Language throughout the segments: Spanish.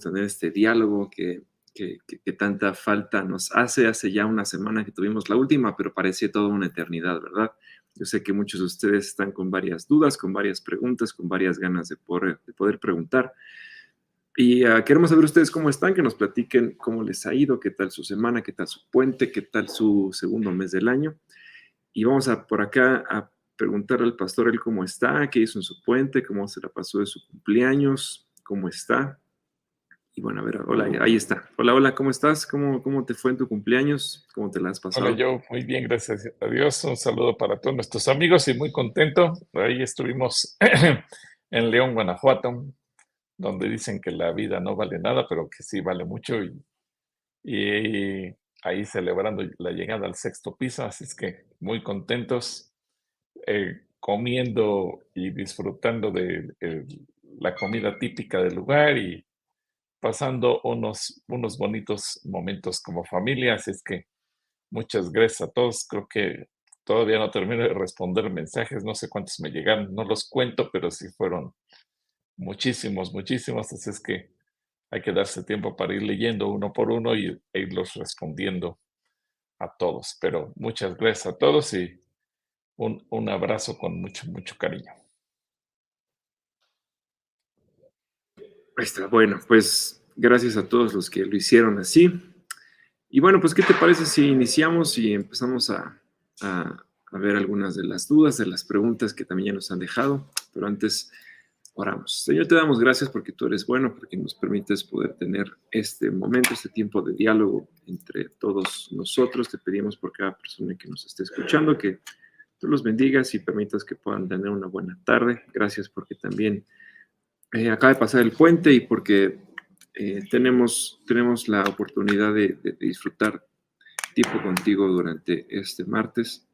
tener este diálogo que, que, tanta falta nos hace. Hace ya una semana que tuvimos la última, pero parecía toda una eternidad, ¿verdad? Yo sé que muchos de ustedes están con varias dudas, con varias preguntas, con varias ganas de poder, de poder preguntar. Y uh, queremos saber ustedes cómo están, que nos platiquen cómo les ha ido, qué tal su semana, qué tal su puente, qué tal su segundo mes del año. Y vamos a por acá a preguntar al pastor él cómo está, qué hizo en su puente, cómo se la pasó de su cumpleaños, cómo está. Y bueno, a ver, hola, ahí está. Hola, hola, ¿cómo estás? ¿Cómo, cómo te fue en tu cumpleaños? ¿Cómo te la has pasado? Hola, yo muy bien, gracias a Dios. Un saludo para todos nuestros amigos y muy contento. Ahí estuvimos en León, Guanajuato, donde dicen que la vida no vale nada, pero que sí vale mucho. Y, y ahí celebrando la llegada al sexto piso, así es que muy contentos, eh, comiendo y disfrutando de eh, la comida típica del lugar y pasando unos, unos bonitos momentos como familia, así es que muchas gracias a todos, creo que todavía no termino de responder mensajes, no sé cuántos me llegaron, no los cuento, pero sí fueron muchísimos, muchísimos, así es que hay que darse tiempo para ir leyendo uno por uno y, e irlos respondiendo a todos. Pero muchas gracias a todos y un, un abrazo con mucho, mucho cariño. Está bueno, pues gracias a todos los que lo hicieron así. Y bueno, pues, ¿qué te parece si iniciamos y empezamos a, a, a ver algunas de las dudas, de las preguntas que también ya nos han dejado? Pero antes Oramos. Señor, te damos gracias porque tú eres bueno, porque nos permites poder tener este momento, este tiempo de diálogo entre todos nosotros. Te pedimos por cada persona que nos esté escuchando que tú los bendigas y permitas que puedan tener una buena tarde. Gracias porque también eh, acaba de pasar el puente y porque eh, tenemos, tenemos la oportunidad de, disfrutar tiempo contigo durante este martes.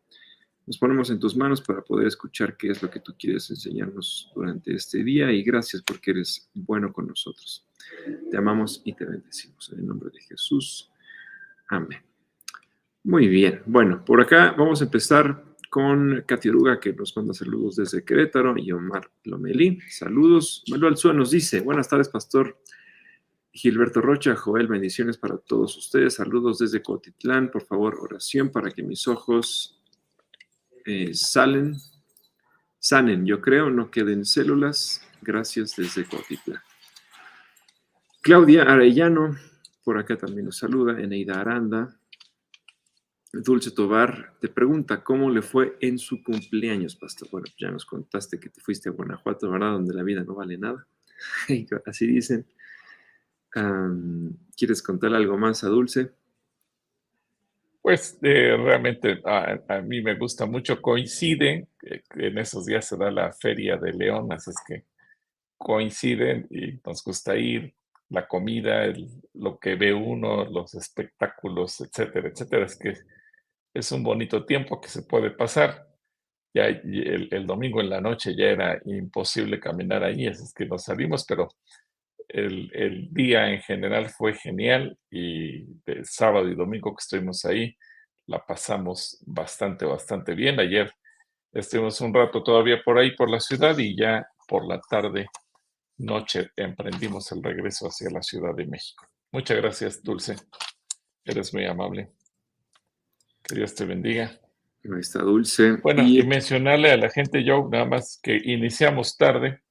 Nos ponemos en tus manos para poder escuchar qué es lo que tú quieres enseñarnos durante este día y gracias porque eres bueno con nosotros. Te amamos y te bendecimos en el nombre de Jesús. Amén. Muy bien. Bueno, por acá vamos a empezar con Katy Oruga, que nos manda saludos desde Querétaro, y Omar Lomelí. Saludos. Manuel Alzúa nos dice, buenas tardes, pastor. Gilberto Rocha, Joel, bendiciones para todos ustedes. Saludos desde Cotitlán. Por favor, oración para que mis ojos eh, salen, sanen, yo creo, no queden células. Gracias desde Cotitla. Claudia Arellano, por acá también nos saluda. Eneida Aranda. Dulce Tobar te pregunta cómo le fue en su cumpleaños, pastor. Bueno, ya nos contaste que te fuiste a Guanajuato, ¿verdad? Donde la vida no vale nada. Así dicen. ¿Quieres contar algo más a Dulce? Pues eh, realmente a, mí me gusta mucho, coinciden, en esos días se da la Feria de León, así es que coinciden y nos gusta ir, la comida, lo que ve uno, los espectáculos, etcétera, etcétera. Es que es un bonito tiempo que se puede pasar. Ya el, el domingo en la noche ya era imposible caminar ahí, así es que nos salimos, pero el, día en general fue genial y el sábado y domingo que estuvimos ahí la pasamos bastante, bastante bien. Ayer estuvimos un rato todavía por ahí, por la ciudad y ya por la tarde, noche, emprendimos el regreso hacia la Ciudad de México. Muchas gracias, Dulce. Eres muy amable. Que Dios te bendiga. Ahí está Dulce. Bueno, y mencionarle a la gente, yo nada más que iniciamos tarde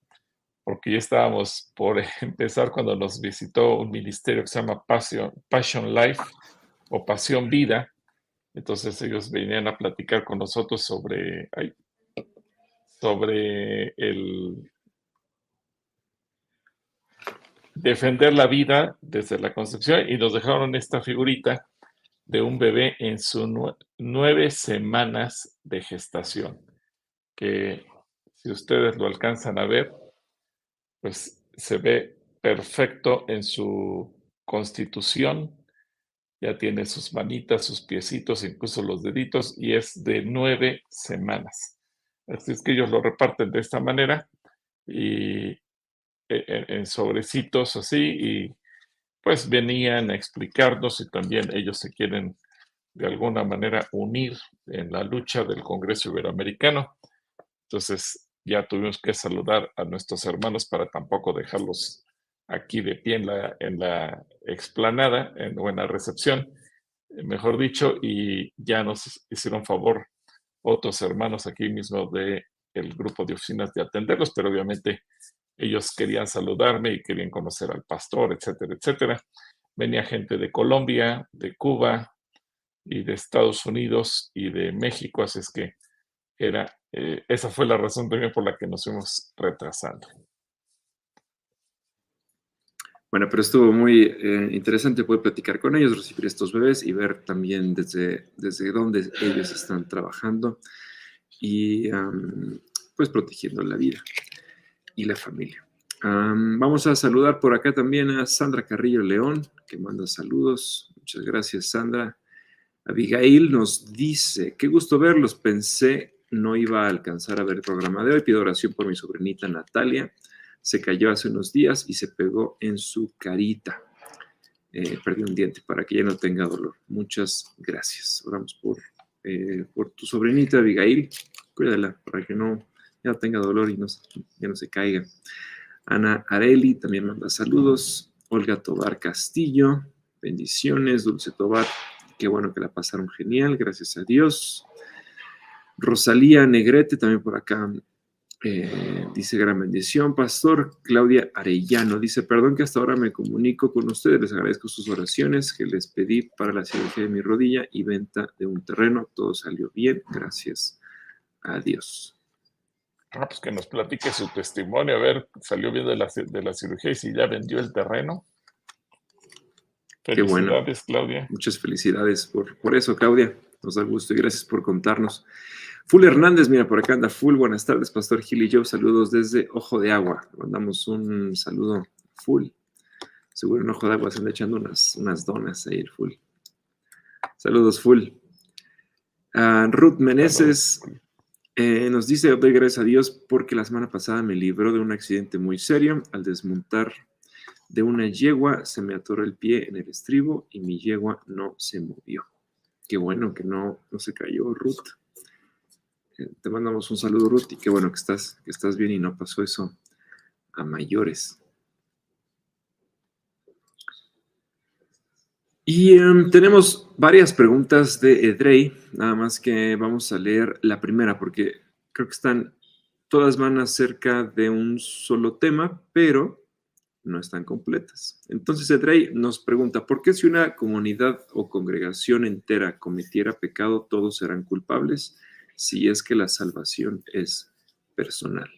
porque ya estábamos por empezar cuando nos visitó un ministerio que se llama Passion, Passion Life o Pasión Vida. Entonces ellos venían a platicar con nosotros sobre, sobre el defender la vida desde la concepción y nos dejaron esta figurita de un bebé en sus nueve semanas de gestación, que si ustedes lo alcanzan a ver, pues se ve perfecto en su constitución, ya tiene sus manitas, sus piecitos, incluso los deditos, y es de nueve semanas. Así es que ellos lo reparten de esta manera y e, e, en, sobrecitos así, y pues venían a explicarnos y también ellos se quieren de alguna manera unir en la lucha del Congreso Iberoamericano. Entonces, ya tuvimos que saludar a nuestros hermanos para tampoco dejarlos aquí de pie en la, explanada, en buena recepción, mejor dicho, y ya nos hicieron favor otros hermanos aquí mismo de el grupo de oficinas de atenderlos, pero obviamente ellos querían saludarme y querían conocer al pastor, etcétera, etcétera. Venía gente de Colombia, de Cuba y de Estados Unidos y de México, así es que era, eh, esa fue la razón también por la que nos fuimos retrasando. Bueno, pero estuvo muy eh, interesante poder platicar con ellos, recibir estos bebés y ver también desde, desde dónde ellos están trabajando y pues protegiendo la vida y la familia. vamos a saludar por acá también a Sandra Carrillo León, que manda saludos. Muchas gracias, Sandra. Abigail nos dice, qué gusto verlos. Pensé no iba a alcanzar a ver el programa de hoy. Pido oración por mi sobrinita Natalia se cayó hace unos días y se pegó en su carita. Eh, perdió un diente para que ya no tenga dolor. Muchas gracias. Oramos por, eh, por tu sobrinita Abigail. Cuídala para que no ya tenga dolor y no, ya no se caiga. Ana Areli también manda saludos. Olga Tobar Castillo, bendiciones. Dulce Tobar, qué bueno que la pasaron genial, gracias a Dios. Rosalía Negrete también por acá eh, dice gran bendición, Pastor Claudia Arellano. Dice, perdón que hasta ahora me comunico con ustedes, les agradezco sus oraciones que les pedí para la cirugía de mi rodilla y venta de un terreno. Todo salió bien, gracias a Dios. Ah, pues que nos platique su testimonio, a ver, salió bien de la, de la cirugía y si ya vendió el terreno. Felicidades, Claudia. Muchas felicidades por, por eso, Claudia. Nos da gusto y gracias por contarnos. Full Hernández, mira, por acá anda Full. Buenas tardes, Pastor Gil y yo. Saludos desde Ojo de Agua. mandamos un saludo Full. Seguro en Ojo de Agua se están echando unas, unas donas ahí Full. Saludos, Full. Ah, Ruth Meneses eh, nos dice, doy gracias a Dios porque la semana pasada me libró de un accidente muy serio. Al desmontar de una yegua se me atoró el pie en el estribo y mi yegua no se movió. Qué bueno que no, no se cayó, Ruth. Eh, te mandamos un saludo, Ruth, y qué bueno que estás, que estás bien y no pasó eso a mayores. Y em, tenemos varias preguntas de Edrey, nada más que vamos a leer la primera porque creo que están, todas van acerca de un solo tema, pero no están completas. Entonces Edrey nos pregunta, ¿por qué si una comunidad o congregación entera cometiera pecado, todos serán culpables? si es que la salvación es personal.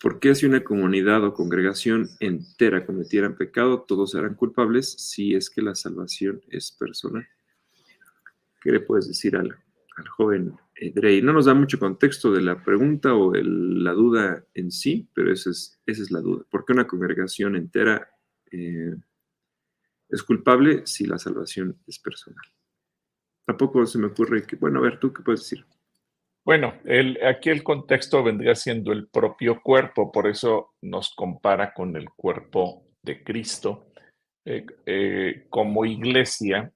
¿Por qué si una comunidad o congregación entera cometieran pecado, todos serán culpables si es que la salvación es personal? ¿Qué le puedes decir al, joven Drey? No nos da mucho contexto de la pregunta o la duda en sí, pero esa es, la duda. ¿Por qué una congregación entera eh, es culpable si la salvación es personal? tampoco se me ocurre que, bueno, a ver, ¿tú qué puedes decir? Bueno, aquí el contexto vendría siendo el propio cuerpo, por eso nos compara con el cuerpo de Cristo. Eh, eh, como iglesia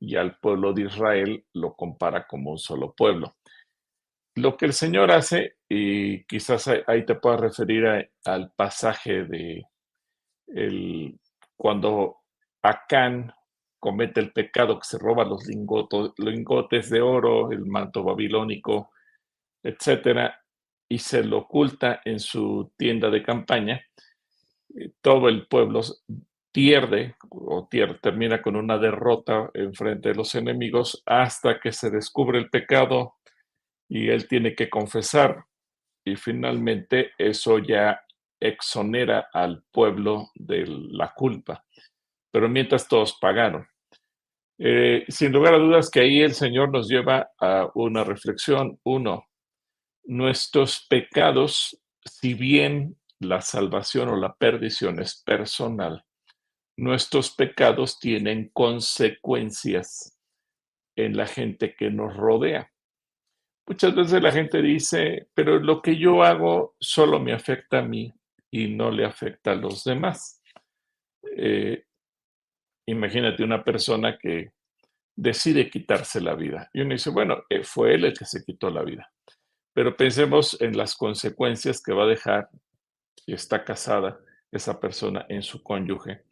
y al pueblo de Israel lo compara como un solo pueblo. Lo que el Señor hace, y quizás ahí te puedas referir al pasaje de el, cuando Acán comete el pecado que se roba los lingotes de oro, el manto babilónico, etcétera, y se lo oculta en su tienda de campaña, eh, todo el pueblo pierde o termina con una derrota en frente de los enemigos hasta que se descubre el pecado y él tiene que confesar y finalmente eso ya exonera al pueblo de la culpa. Pero mientras todos pagaron. Eh, sin lugar a dudas que ahí el Señor nos lleva a una reflexión. Uno, nuestros pecados, si bien la salvación o la perdición es personal, nuestros pecados tienen consecuencias en la gente que nos rodea. Muchas veces la gente dice, pero lo que yo hago solo me afecta a mí y no le afecta a los demás. Eh, Imagínate una persona que decide quitarse la vida. Y uno dice, bueno, eh, fue él el que se quitó la vida. Pero pensemos en las consecuencias que va a dejar y está casada esa persona en su cónyuge,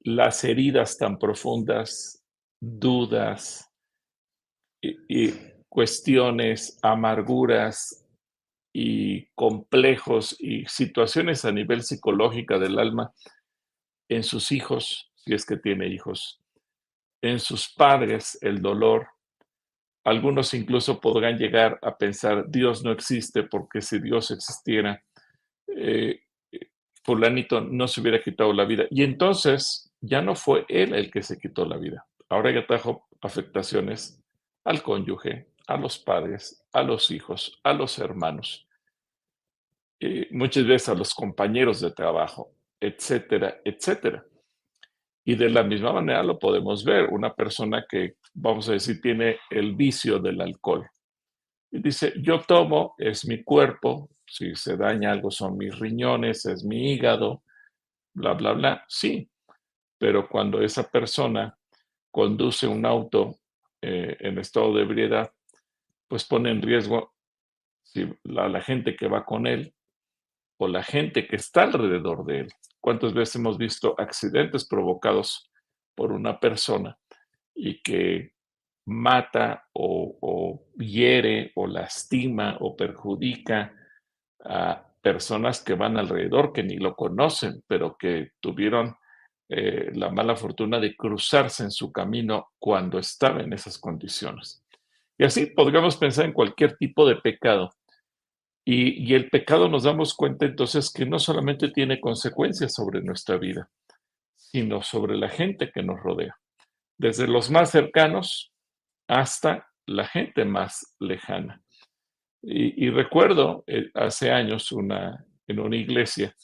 las heridas tan profundas, dudas y, cuestiones, amarguras y complejos y situaciones a nivel psicológica del alma en sus hijos, si es que tiene hijos, en sus padres el dolor. Algunos incluso podrán llegar a pensar, Dios no existe porque si Dios existiera, eh, fulanito no se hubiera quitado la vida. Y entonces ya no fue él el que se quitó la vida. Ahora ya trajo afectaciones al cónyuge, a los padres, a los hijos, a los hermanos, y muchas veces a los compañeros de trabajo, etcétera, etcétera. Y de la misma manera lo podemos ver, una persona que, vamos a decir, tiene el vicio del alcohol. Y dice, yo tomo, es mi cuerpo, si se daña algo son mis riñones, es mi hígado, bla, bla, bla. Sí, pero cuando esa persona conduce un auto eh, en estado de ebriedad, pues pone en riesgo la, la gente que va con él o la gente que está alrededor de él. ¿Cuántas veces hemos visto accidentes provocados por una persona y que mata o, o, hiere o lastima o perjudica a personas que van alrededor, que ni lo conocen, pero que tuvieron eh, la mala fortuna de cruzarse en su camino cuando estaba en esas condiciones. Y así podríamos pensar en cualquier tipo de pecado. Y, y, el pecado nos damos cuenta entonces que no solamente tiene consecuencias sobre nuestra vida, sino sobre la gente que nos rodea, desde los más cercanos hasta la gente más lejana. Y, recuerdo eh, hace años una, en una iglesia,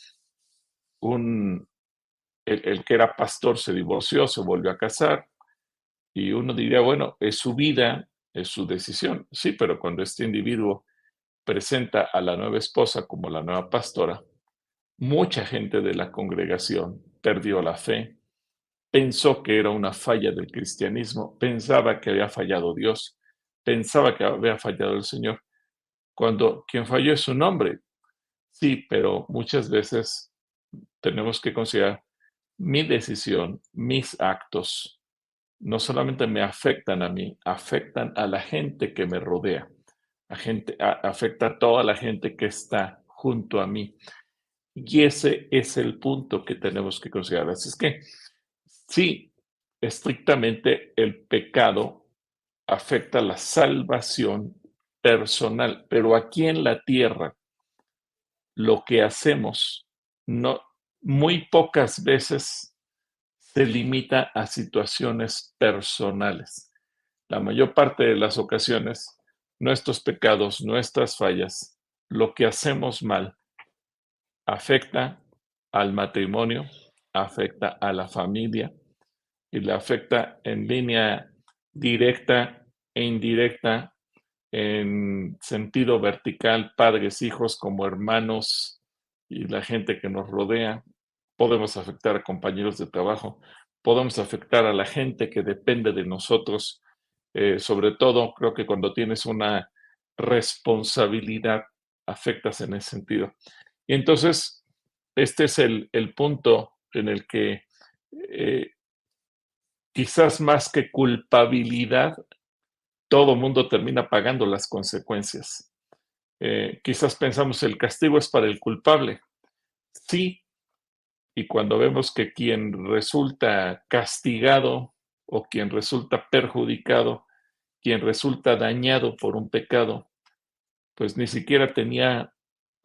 un, el, que era pastor se divorció, se volvió a casar, y uno diría, bueno, es su vida, es su decisión. Sí, pero cuando este individuo presenta a la nueva esposa como la nueva pastora, mucha gente de la congregación perdió la fe, pensó que era una falla del cristianismo, pensaba que había fallado Dios, pensaba que había fallado el Señor, cuando quien falló es su nombre. Sí, pero muchas veces tenemos que considerar mi decisión, mis actos, no solamente me afectan a mí, afectan a la gente que me rodea, a gente, afecta a toda la gente que está junto a mí. Y ese es el punto que tenemos que considerar. Así es que, sí, estrictamente el pecado afecta la salvación personal, pero aquí en la tierra lo que hacemos no muy pocas veces se limita a situaciones personales. La mayor parte de las ocasiones, nuestros pecados, nuestras fallas, lo que hacemos mal, afecta al matrimonio, afecta a la familia y le afecta en línea directa e indirecta en sentido vertical, padres, hijos, como hermanos y la gente que nos rodea. Podemos afectar a compañeros de trabajo, podemos afectar a la gente que depende de nosotros. Eh, sobre todo, creo que cuando tienes una responsabilidad, afectas en ese sentido. Y entonces, este es el, punto en el que eh, quizás más que culpabilidad, todo mundo termina pagando las consecuencias. Eh, quizás pensamos el castigo es para el culpable. Sí, y cuando vemos que quien resulta castigado o quien resulta perjudicado, quien resulta dañado por un pecado, pues ni siquiera tenía,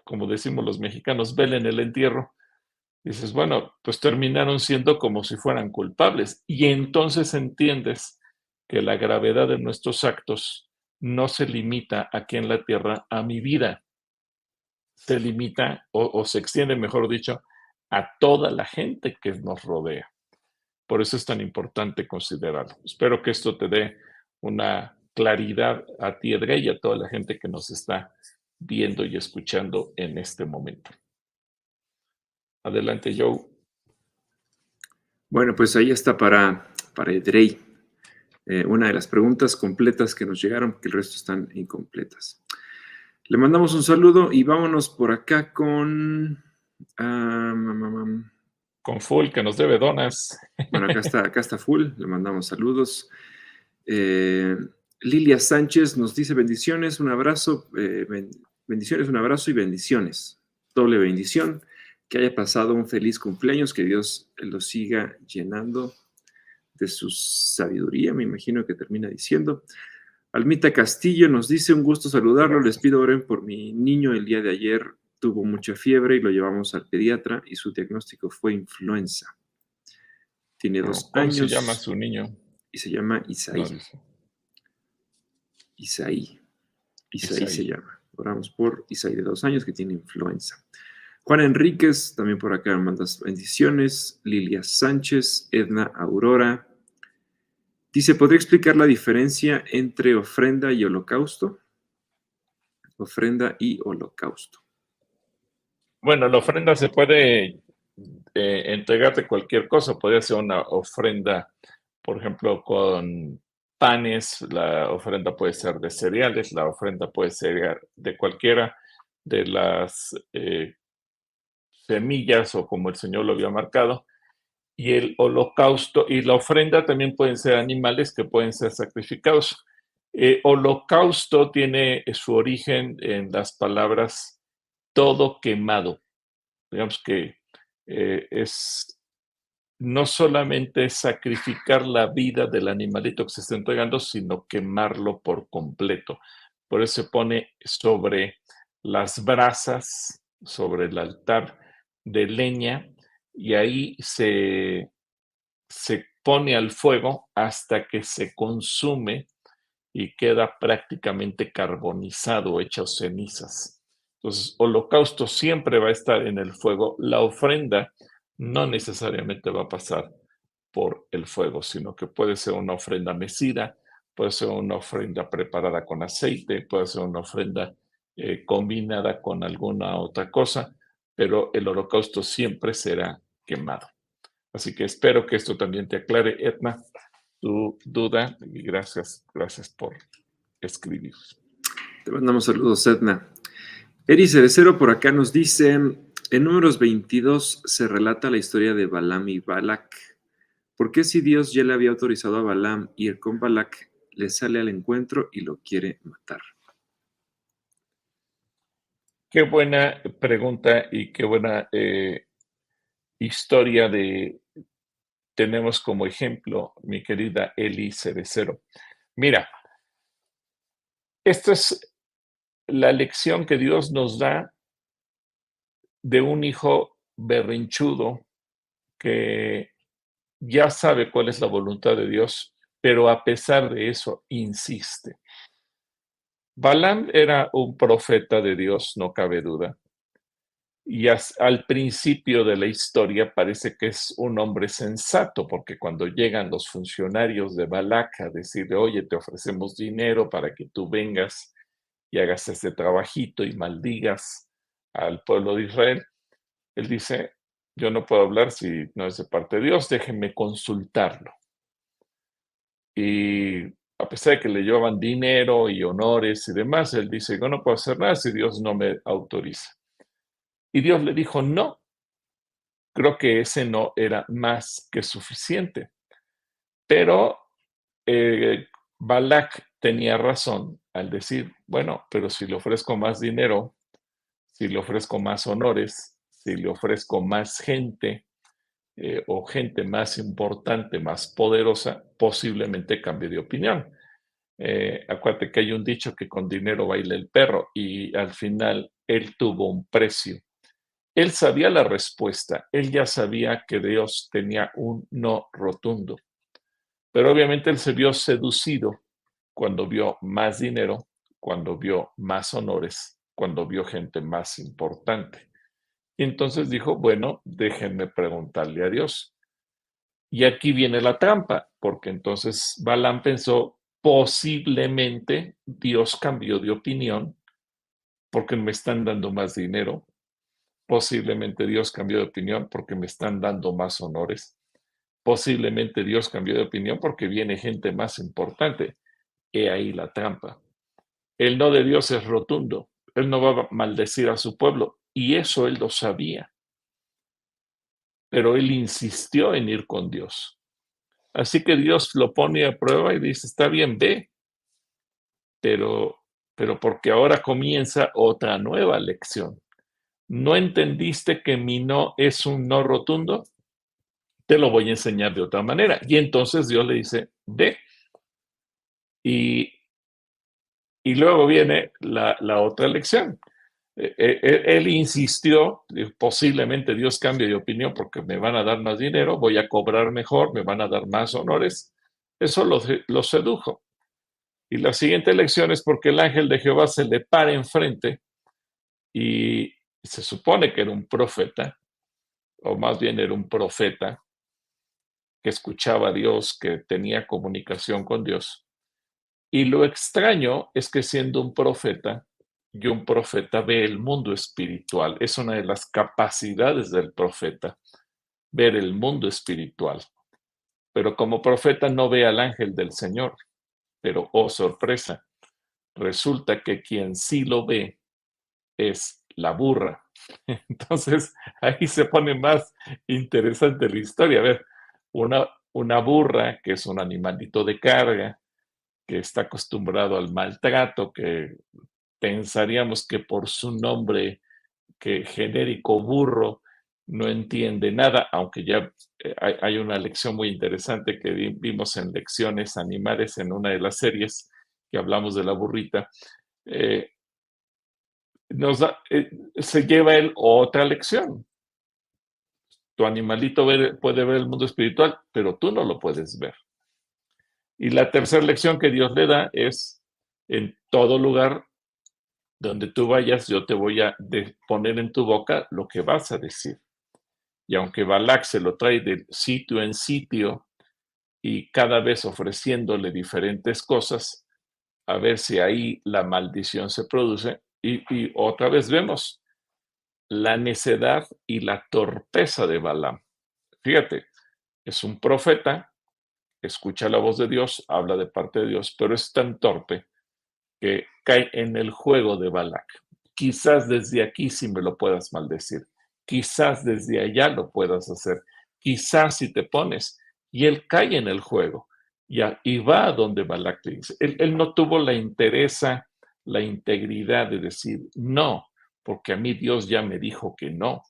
como decimos los mexicanos, vela en el entierro, dices, bueno, pues terminaron siendo como si fueran culpables. Y entonces entiendes que la gravedad de nuestros actos no se limita aquí en la tierra a mi vida, se limita o, se extiende, mejor dicho, a toda la gente que nos rodea. Por eso es tan importante considerarlo. Espero que esto te dé una claridad a ti, Edgar, y a toda la gente que nos está viendo y escuchando en este momento. Adelante, Joe. Bueno, pues ahí está para, para Edrey. Eh, una de las preguntas completas que nos llegaron, porque el resto están incompletas. Le mandamos un saludo y vámonos por acá con... con Full, que nos debe donas. Bueno, acá está, acá está Full, le mandamos saludos. Eh, Lilia Sánchez nos dice bendiciones, un abrazo, eh, bendiciones, un abrazo y bendiciones. Doble bendición. Que haya pasado un feliz cumpleaños, que Dios lo siga llenando de su sabiduría, me imagino que termina diciendo. Almita Castillo nos dice un gusto saludarlo, les pido oren por mi niño el día de ayer tuvo mucha fiebre y lo llevamos al pediatra y su diagnóstico fue influenza. Tiene dos años. ¿Cómo se llama su niño? Y se llama Isaí. Isaí. Isaí. se llama. Oramos por Isaí de dos años que tiene influenza. Juan Enríquez, también por acá mandas bendiciones. Lilia Sánchez, Edna Aurora. Dice, ¿podría explicar la diferencia entre ofrenda y holocausto? Ofrenda y holocausto. Bueno, la ofrenda se puede eh, entregar de cualquier cosa. Puede ser una ofrenda, por ejemplo, con panes, la ofrenda puede ser de cereales, la ofrenda puede ser de cualquiera de las eh, semillas o como el Señor lo había marcado. Y el holocausto y la ofrenda también pueden ser animales que pueden ser sacrificados. Eh, holocausto tiene su origen en las palabras todo quemado. Digamos que eh, es no solamente sacrificar la vida del animalito que se está entregando, sino quemarlo por completo. Por eso se pone sobre las brasas, sobre el altar de leña, y ahí se, se pone al fuego hasta que se consume y queda prácticamente carbonizado, hecho cenizas. Entonces, holocausto siempre va a estar en el fuego. La ofrenda no necesariamente va a pasar por el fuego, sino que puede ser una ofrenda mecida, puede ser una ofrenda preparada con aceite, puede ser una ofrenda eh, combinada con alguna otra cosa, pero el holocausto siempre será quemado. Así que espero que esto también te aclare, Edna, tu duda y gracias, gracias por escribir. Te mandamos saludos, Edna. Eri Cerecero por acá nos dice, en números 22 se relata la historia de Balaam y Balak. ¿Por qué si Dios ya le había autorizado a Balaam ir con Balak, le sale al encuentro y lo quiere matar? Qué buena pregunta y qué buena eh, historia de tenemos como ejemplo, mi querida Eli Cerecero. Mira, esto es la lección que Dios nos da de un hijo berrinchudo que ya sabe cuál es la voluntad de Dios, pero a pesar de eso insiste. Balaam era un profeta de Dios, no cabe duda. Y al principio de la historia parece que es un hombre sensato, porque cuando llegan los funcionarios de Balak a decirle, oye, te ofrecemos dinero para que tú vengas y hagas este trabajito y maldigas al pueblo de Israel, él dice, yo no puedo hablar si no es de parte de Dios, déjenme consultarlo. Y a pesar de que le llevaban dinero y honores y demás, él dice, yo no puedo hacer nada si Dios no me autoriza. Y Dios le dijo, no, creo que ese no era más que suficiente. Pero eh, Balak tenía razón al decir, bueno, pero si le ofrezco más dinero, si le ofrezco más honores, si le ofrezco más gente eh, o gente más importante, más poderosa, posiblemente cambie de opinión. Eh, acuérdate que hay un dicho que con dinero baila el perro y al final él tuvo un precio. Él sabía la respuesta, él ya sabía que Dios tenía un no rotundo, pero obviamente él se vio seducido cuando vio más dinero, cuando vio más honores, cuando vio gente más importante. Y entonces dijo, bueno, déjenme preguntarle a Dios. Y aquí viene la trampa, porque entonces Balaam pensó, posiblemente Dios cambió de opinión porque me están dando más dinero. Posiblemente Dios cambió de opinión porque me están dando más honores. Posiblemente Dios cambió de opinión porque viene gente más importante. He ahí la trampa. El no de Dios es rotundo. él no va a maldecir a su pueblo. Y eso él lo sabía. Pero él insistió en ir con Dios. Así que Dios lo pone a prueba y dice, está bien, ve. Pero, pero porque ahora comienza otra nueva lección. ¿No entendiste que mi no es un no rotundo? Te lo voy a enseñar de otra manera. Y entonces Dios le dice, ve. Y, y luego viene la, otra lección. E, e, e, él, insistió, posiblemente Dios cambie de opinión porque me van a dar más dinero, voy a cobrar mejor, me van a dar más honores. Eso lo sedujo. Y la siguiente lección es porque el ángel de Jehová se le para enfrente y se supone que era un profeta, o más bien era un profeta que escuchaba a Dios, que tenía comunicación con Dios. Y lo extraño es que siendo un profeta, y un profeta ve el mundo espiritual. Es una de las capacidades del profeta, ver el mundo espiritual. Pero como profeta no ve al ángel del Señor. Pero, oh sorpresa, resulta que quien sí lo ve es la burra. Entonces, ahí se pone más interesante la historia. A ver, una, una burra, que es un animalito de carga, que está acostumbrado al maltrato, que pensaríamos que por su nombre que genérico burro no entiende nada, aunque ya eh, hay, una lección muy interesante que vimos en lecciones animales en una de las series que hablamos de la burrita. Eh, nos eh, se lleva él otra lección. Tu animalito puede ver el mundo espiritual, pero tú no lo puedes ver. Y la tercera lección que Dios le da es, en todo lugar donde tú vayas, yo te voy a poner en tu boca lo que vas a decir. Y aunque Balak se lo trae de sitio en sitio y cada vez ofreciéndole diferentes cosas, a ver si ahí la maldición se produce. Y, otra vez vemos la necedad y la torpeza de Balaam. Fíjate, es un profeta escucha la voz de Dios, habla de parte de Dios, pero es tan torpe que cae en el juego de Balak. Quizás desde aquí sí me lo puedas maldecir, quizás desde allá lo puedas hacer, quizás si te pones, y él cae en el juego y, va a donde Balak le dice. Él, él no tuvo la interesa, la integridad de decir no, porque a mí Dios ya me dijo que no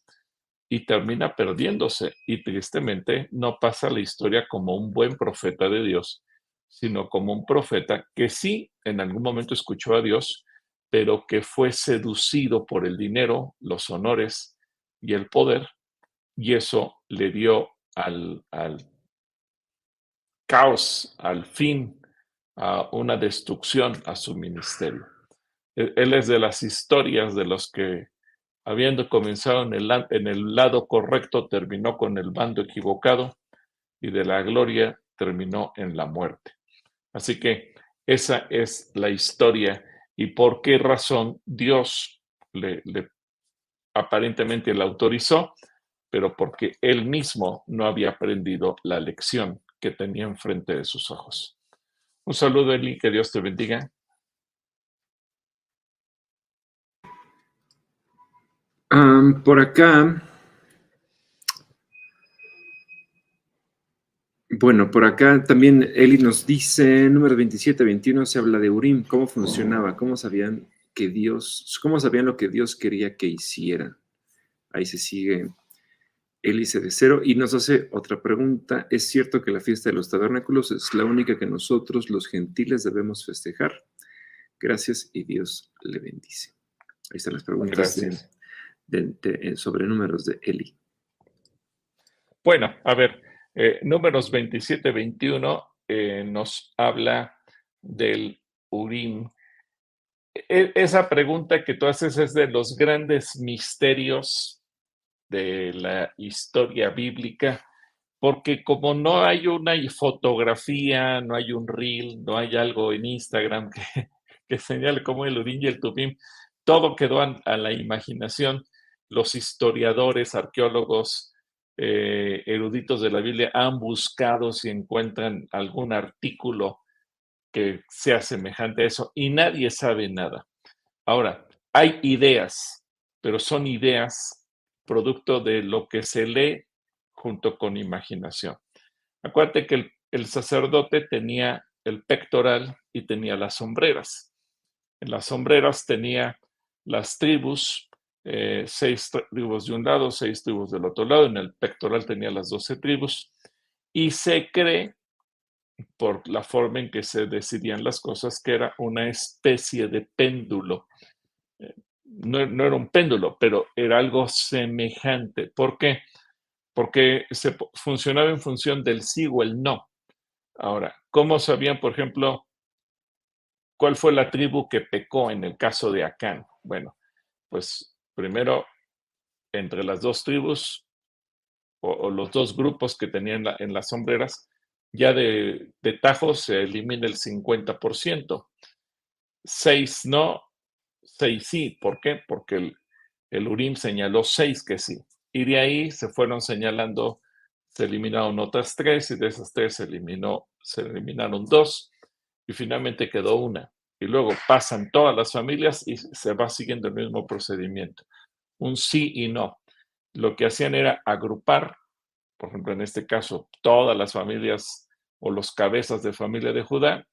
y termina perdiéndose y tristemente no pasa la historia como un buen profeta de Dios, sino como un profeta que sí en algún momento escuchó a Dios, pero que fue seducido por el dinero, los honores y el poder, y eso le dio al, al caos, al fin, a una destrucción a su ministerio. Él es de las historias de los que habiendo comenzado en el, en el lado correcto, terminó con el bando equivocado y de la gloria terminó en la muerte. Así que esa es la historia y por qué razón Dios le, aparentemente le autorizó, pero porque él mismo no había aprendido la lección que tenía enfrente de sus ojos. Un saludo, Eli, que Dios te bendiga. Por acá, bueno, por acá también Eli nos dice, número 27, 21, se habla de Urim, cómo funcionaba, cómo sabían que Dios, cómo sabían lo que Dios quería que hiciera. Ahí se sigue Eli de cero y nos hace otra pregunta. ¿Es cierto que la fiesta de los tabernáculos es la única que nosotros los gentiles debemos festejar? Gracias y Dios le bendice. Ahí están las preguntas. Gracias. Eh, sobre números de Eli. Bueno, a ver, eh, números 27-21 eh, nos habla del Urim. E, esa pregunta que tú haces es de los grandes misterios de la historia bíblica, porque como no hay una fotografía, no hay un reel, no hay algo en Instagram que, señale cómo el Urim y el Tubim, todo quedó a la imaginación los historiadores, arqueólogos, eh, eruditos de la Biblia han buscado si encuentran algún artículo que sea semejante a eso y nadie sabe nada. Ahora, hay ideas, pero son ideas producto de lo que se lee junto con imaginación. Acuérdate que el, el sacerdote tenía el pectoral y tenía las sombreras. En las sombreras tenía las tribus, eh, seis tribus de un lado, seis tribus del otro lado. En el pectoral tenía las doce tribus. Y se cree, por la forma en que se decidían las cosas, que era una especie de péndulo. Eh, no, no, era un péndulo, pero era algo semejante. ¿Por qué? Porque se funcionaba en función del sí o el no. Ahora, ¿cómo sabían, por ejemplo, cuál fue la tribu que pecó en el caso de Acán? Bueno, pues primero, entre las dos tribus o, los dos grupos que tenían en las sombreras, ya de, tajo se elimina el 50%. Seis no, seis sí. ¿Por qué? Porque el, el Urim señaló seis que sí. Y de ahí se fueron señalando, se eliminaron otras tres y de esas tres se, eliminó, se eliminaron dos y finalmente quedó una y luego pasan todas las familias y se va siguiendo el mismo procedimiento. Un sí y no. Lo que hacían era agrupar, por ejemplo, en este caso, todas las familias o los cabezas de familia de Judá,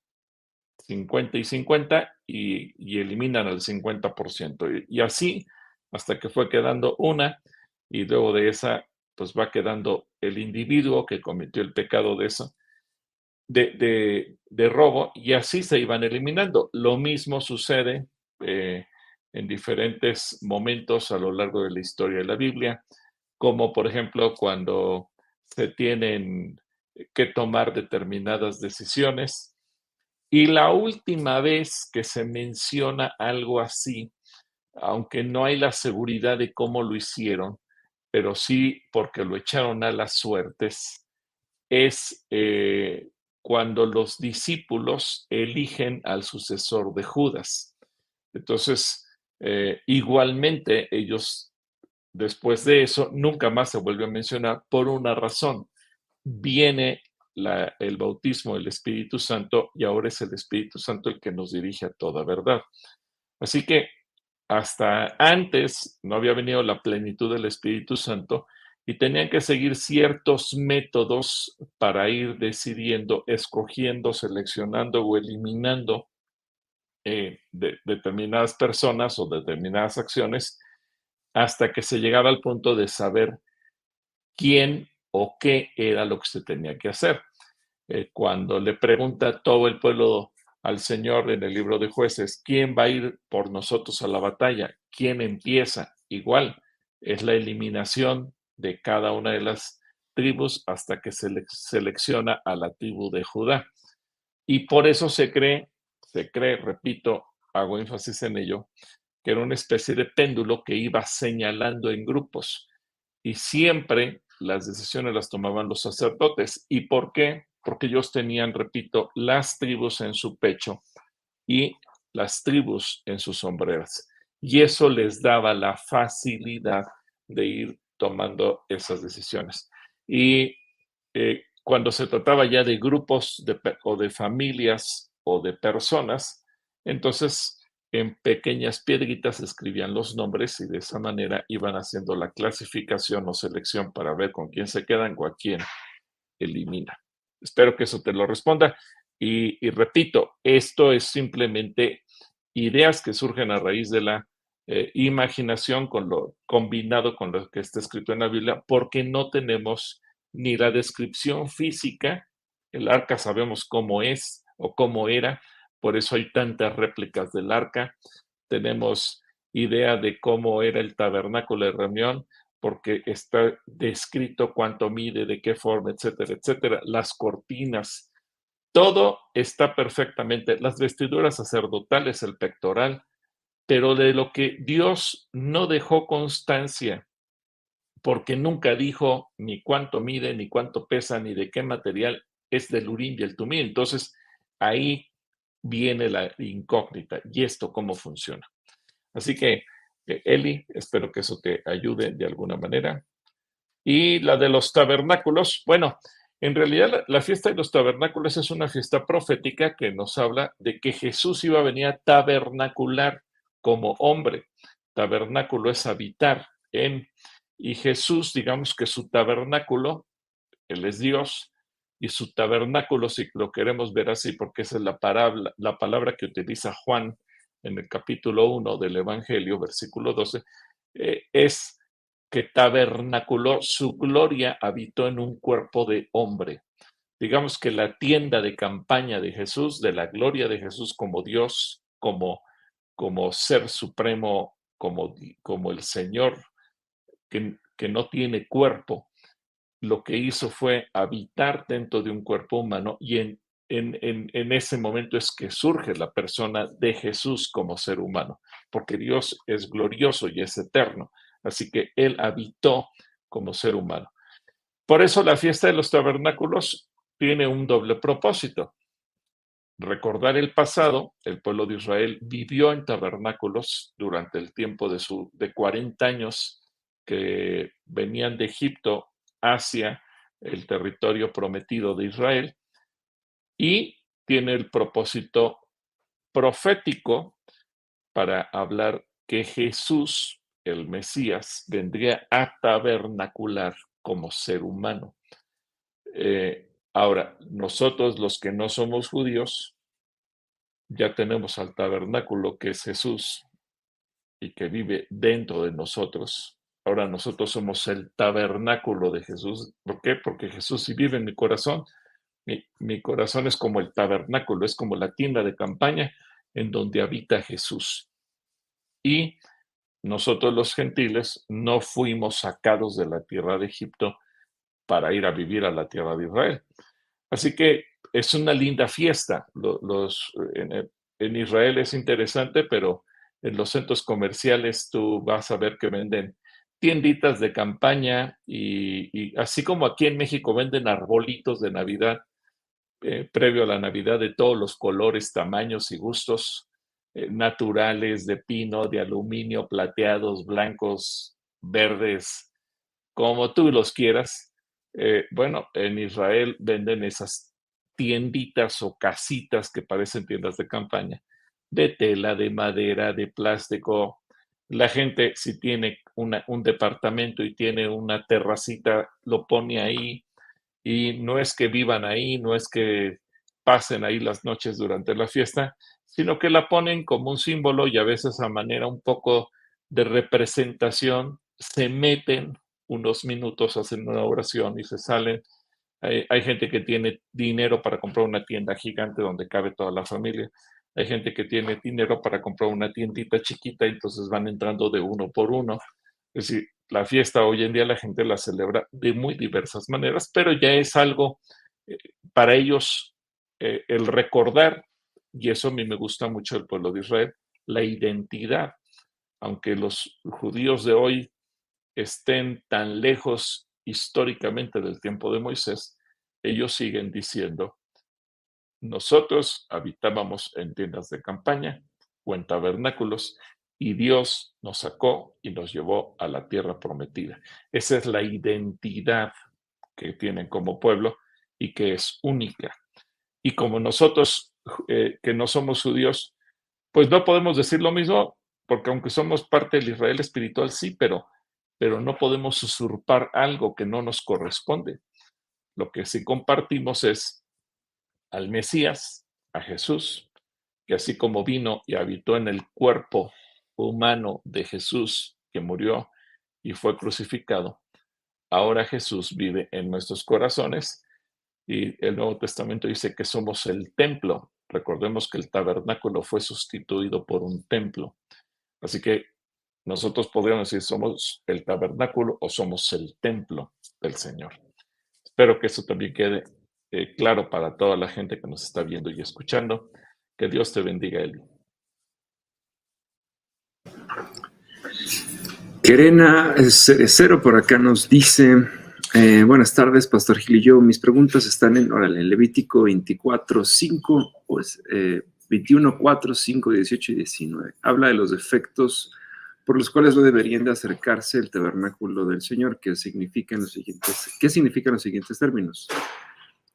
50 y 50, y, eliminan al 50%. Y, y así hasta que fue quedando una, y luego de esa, pues va quedando el individuo que cometió el pecado de eso, de, robo y así se iban eliminando. Lo mismo sucede eh, en diferentes momentos a lo largo de la historia de la Biblia, como por ejemplo cuando se tienen que tomar determinadas decisiones. Y la última vez que se menciona algo así, aunque no hay la seguridad de cómo lo hicieron, pero sí porque lo echaron a las suertes, es eh, cuando los discípulos eligen al sucesor de Judas. Entonces, eh, igualmente ellos, después de eso, nunca más se vuelve a mencionar por una razón. Viene el bautismo del Espíritu Santo y ahora es el Espíritu Santo el que nos dirige a toda verdad. Así que hasta antes no había venido la plenitud del Espíritu Santo y tenían que seguir ciertos métodos para ir decidiendo, escogiendo, seleccionando o eliminando eh, determinadas personas o determinadas acciones hasta que se llegaba al punto de saber quién o qué era lo que se tenía que hacer. Eh, cuando le pregunta todo el pueblo al Señor en el libro de jueces, ¿quién va a ir por nosotros a la batalla? ¿Quién empieza? Igual, es la eliminación de cada una de las tribus hasta que se selecciona a la tribu de Judá. Y por eso se cree, se cree, repito, hago énfasis en ello, que era una especie de péndulo que iba señalando en grupos y siempre las decisiones las tomaban los sacerdotes. ¿Y por qué? Porque ellos tenían, repito, las tribus en su pecho y las tribus en sus sombreras. Y eso les daba la facilidad de ir tomando esas decisiones. Y eh, cuando se trataba ya de grupos o de familias o de personas, entonces en pequeñas piedritas escribían los nombres y de esa manera iban haciendo la clasificación o selección para ver con quién se quedan o a quién elimina. Espero que eso te lo responda. Y repito, esto es simplemente ideas que surgen a raíz de la eh, imaginación con lo combinado con lo que está escrito en la Biblia, porque no tenemos ni la descripción física, el arca sabemos cómo es o cómo era, por eso hay tantas réplicas del arca, tenemos idea de cómo era el tabernáculo de reunión, porque está descrito cuánto mide, de qué forma, etcétera, etcétera, las cortinas, todo está perfectamente, las vestiduras sacerdotales, el pectoral, pero de lo que Dios no dejó constancia, porque nunca dijo ni cuánto mide, ni cuánto pesa, ni de qué material es del urín y el tumí. Entonces, ahí viene la incógnita. ¿Y esto cómo funciona? Así que, eh, Eli, espero que eso te ayude de alguna manera. Y la de los tabernáculos, bueno, en realidad la, fiesta de los tabernáculos es una fiesta profética que nos habla de que Jesús iba a venir a tabernacular como hombre. Tabernáculo es habitar en, y Jesús, digamos que su tabernáculo, Él es Dios, y su tabernáculo, si lo queremos ver así, porque esa es la palabra, la palabra que utiliza Juan en el capítulo 1 del Evangelio, versículo 12, eh, es que tabernaculó su gloria, habitó en un cuerpo de hombre. Digamos que la tienda de campaña de Jesús, de la gloria de Jesús como Dios, como, como ser supremo, como, como el Señor, que, que no tiene cuerpo, lo que hizo fue habitar dentro de un cuerpo humano y en, en, en, ese momento es que surge la persona de Jesús como ser humano, porque Dios es glorioso y es eterno, así que Él habitó como ser humano. Por eso la fiesta de los tabernáculos tiene un doble propósito. Recordar el pasado, el pueblo de Israel vivió en tabernáculos durante el tiempo de, su, de 40 años que venían de Egipto hacia el territorio prometido de Israel y tiene el propósito profético para hablar que Jesús, el Mesías, vendría a tabernacular como ser humano. Eh, ahora, nosotros los que no somos judíos, ya tenemos al tabernáculo que es Jesús y que vive dentro de nosotros. Ahora nosotros somos el tabernáculo de Jesús. ¿Por qué? Porque Jesús sí vive en mi corazón. Mi, corazón es como el tabernáculo, es como la tienda de campaña en donde habita Jesús. Y nosotros los gentiles no fuimos sacados de la tierra de Egipto para ir a vivir a la tierra de Israel. Así que es una linda fiesta. Los, en Israel es interesante, pero en los centros comerciales tú vas a ver que venden tienditas de campaña y, así como aquí en México venden arbolitos de Navidad, eh, previo a la Navidad de todos los colores, tamaños y gustos eh, naturales, de pino, de aluminio, plateados, blancos, verdes, como tú los quieras. Eh, bueno, en Israel venden esas tienditas o casitas que parecen tiendas de campaña, de tela, de madera, de plástico, la gente, si tiene un departamento y tiene una terracita, lo pone ahí. Y no es que vivan ahí, no es que pasen ahí las noches durante la fiesta, sino que la ponen como un símbolo y a veces a manera un poco de representación, se meten unos minutos, hacen una oración y se salen. Hay, hay gente que tiene dinero para comprar una tienda gigante donde cabe toda la familia hay gente que tiene dinero para comprar una tiendita chiquita, entonces van entrando de uno por uno. Es decir, la fiesta hoy en día la gente la celebra de muy diversas maneras, pero ya es algo eh, para ellos eh, el recordar, y eso a mí me gusta mucho del pueblo de Israel, la identidad. Aunque los judíos de hoy estén tan lejos históricamente del tiempo de Moisés, ellos siguen diciendo nosotros habitábamos en tiendas de campaña o en tabernáculos y Dios nos sacó y nos llevó a la tierra prometida. Esa es la identidad que tienen como pueblo y que es única. Y como nosotros eh, que no somos judíos, pues no podemos decir lo mismo, porque aunque somos parte del Israel espiritual, sí, pero, pero no podemos usurpar algo que no nos corresponde. Lo que sí compartimos es al Mesías, a Jesús, que así como vino y habitó en el cuerpo humano de Jesús, que murió y fue crucificado, ahora Jesús vive en nuestros corazones y el Nuevo Testamento dice que somos el templo. Recordemos que el tabernáculo fue sustituido por un templo. Así que nosotros podríamos decir somos el tabernáculo o somos el templo del Señor. Espero que eso también quede eh, claro para toda la gente que nos está viendo y escuchando. Que Dios te bendiga, Eli. Querena Cero por acá nos dice, eh, buenas tardes, Pastor Gil y yo, mis preguntas están en, Levítico 24, 5, pues, 21, 4, 5, 18 y 19. Habla de los efectos por los cuales no deberían de acercarse el tabernáculo del Señor, que significan los siguientes, ¿qué significan los siguientes términos?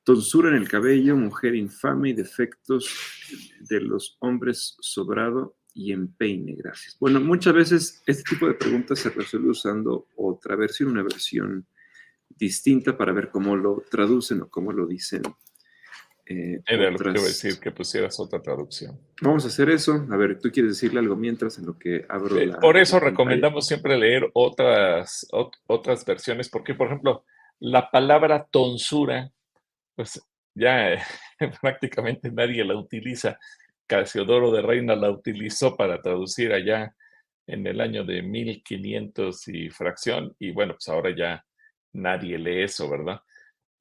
tonsura en el cabello, mujer infame y defectos de los hombres sobrado y empeine. Gracias. Bueno, muchas veces este tipo de preguntas se resuelve usando otra versión, una versión distinta para ver cómo lo traducen o cómo lo dicen. Eh, Era lo que iba a decir, que pusieras otra traducción. Vamos a hacer eso. A ver, ¿tú quieres decirle algo mientras en lo que abro eh, la... Por eso recomendamos siempre leer otras, otras versiones, porque, por ejemplo, la palabra tonsura, pues ya prácticamente nadie la utiliza. Casiodoro de Reina la utilizó para traducir allá en el año de 1500 y fracción, y bueno, pues ahora ya nadie lee eso, ¿verdad?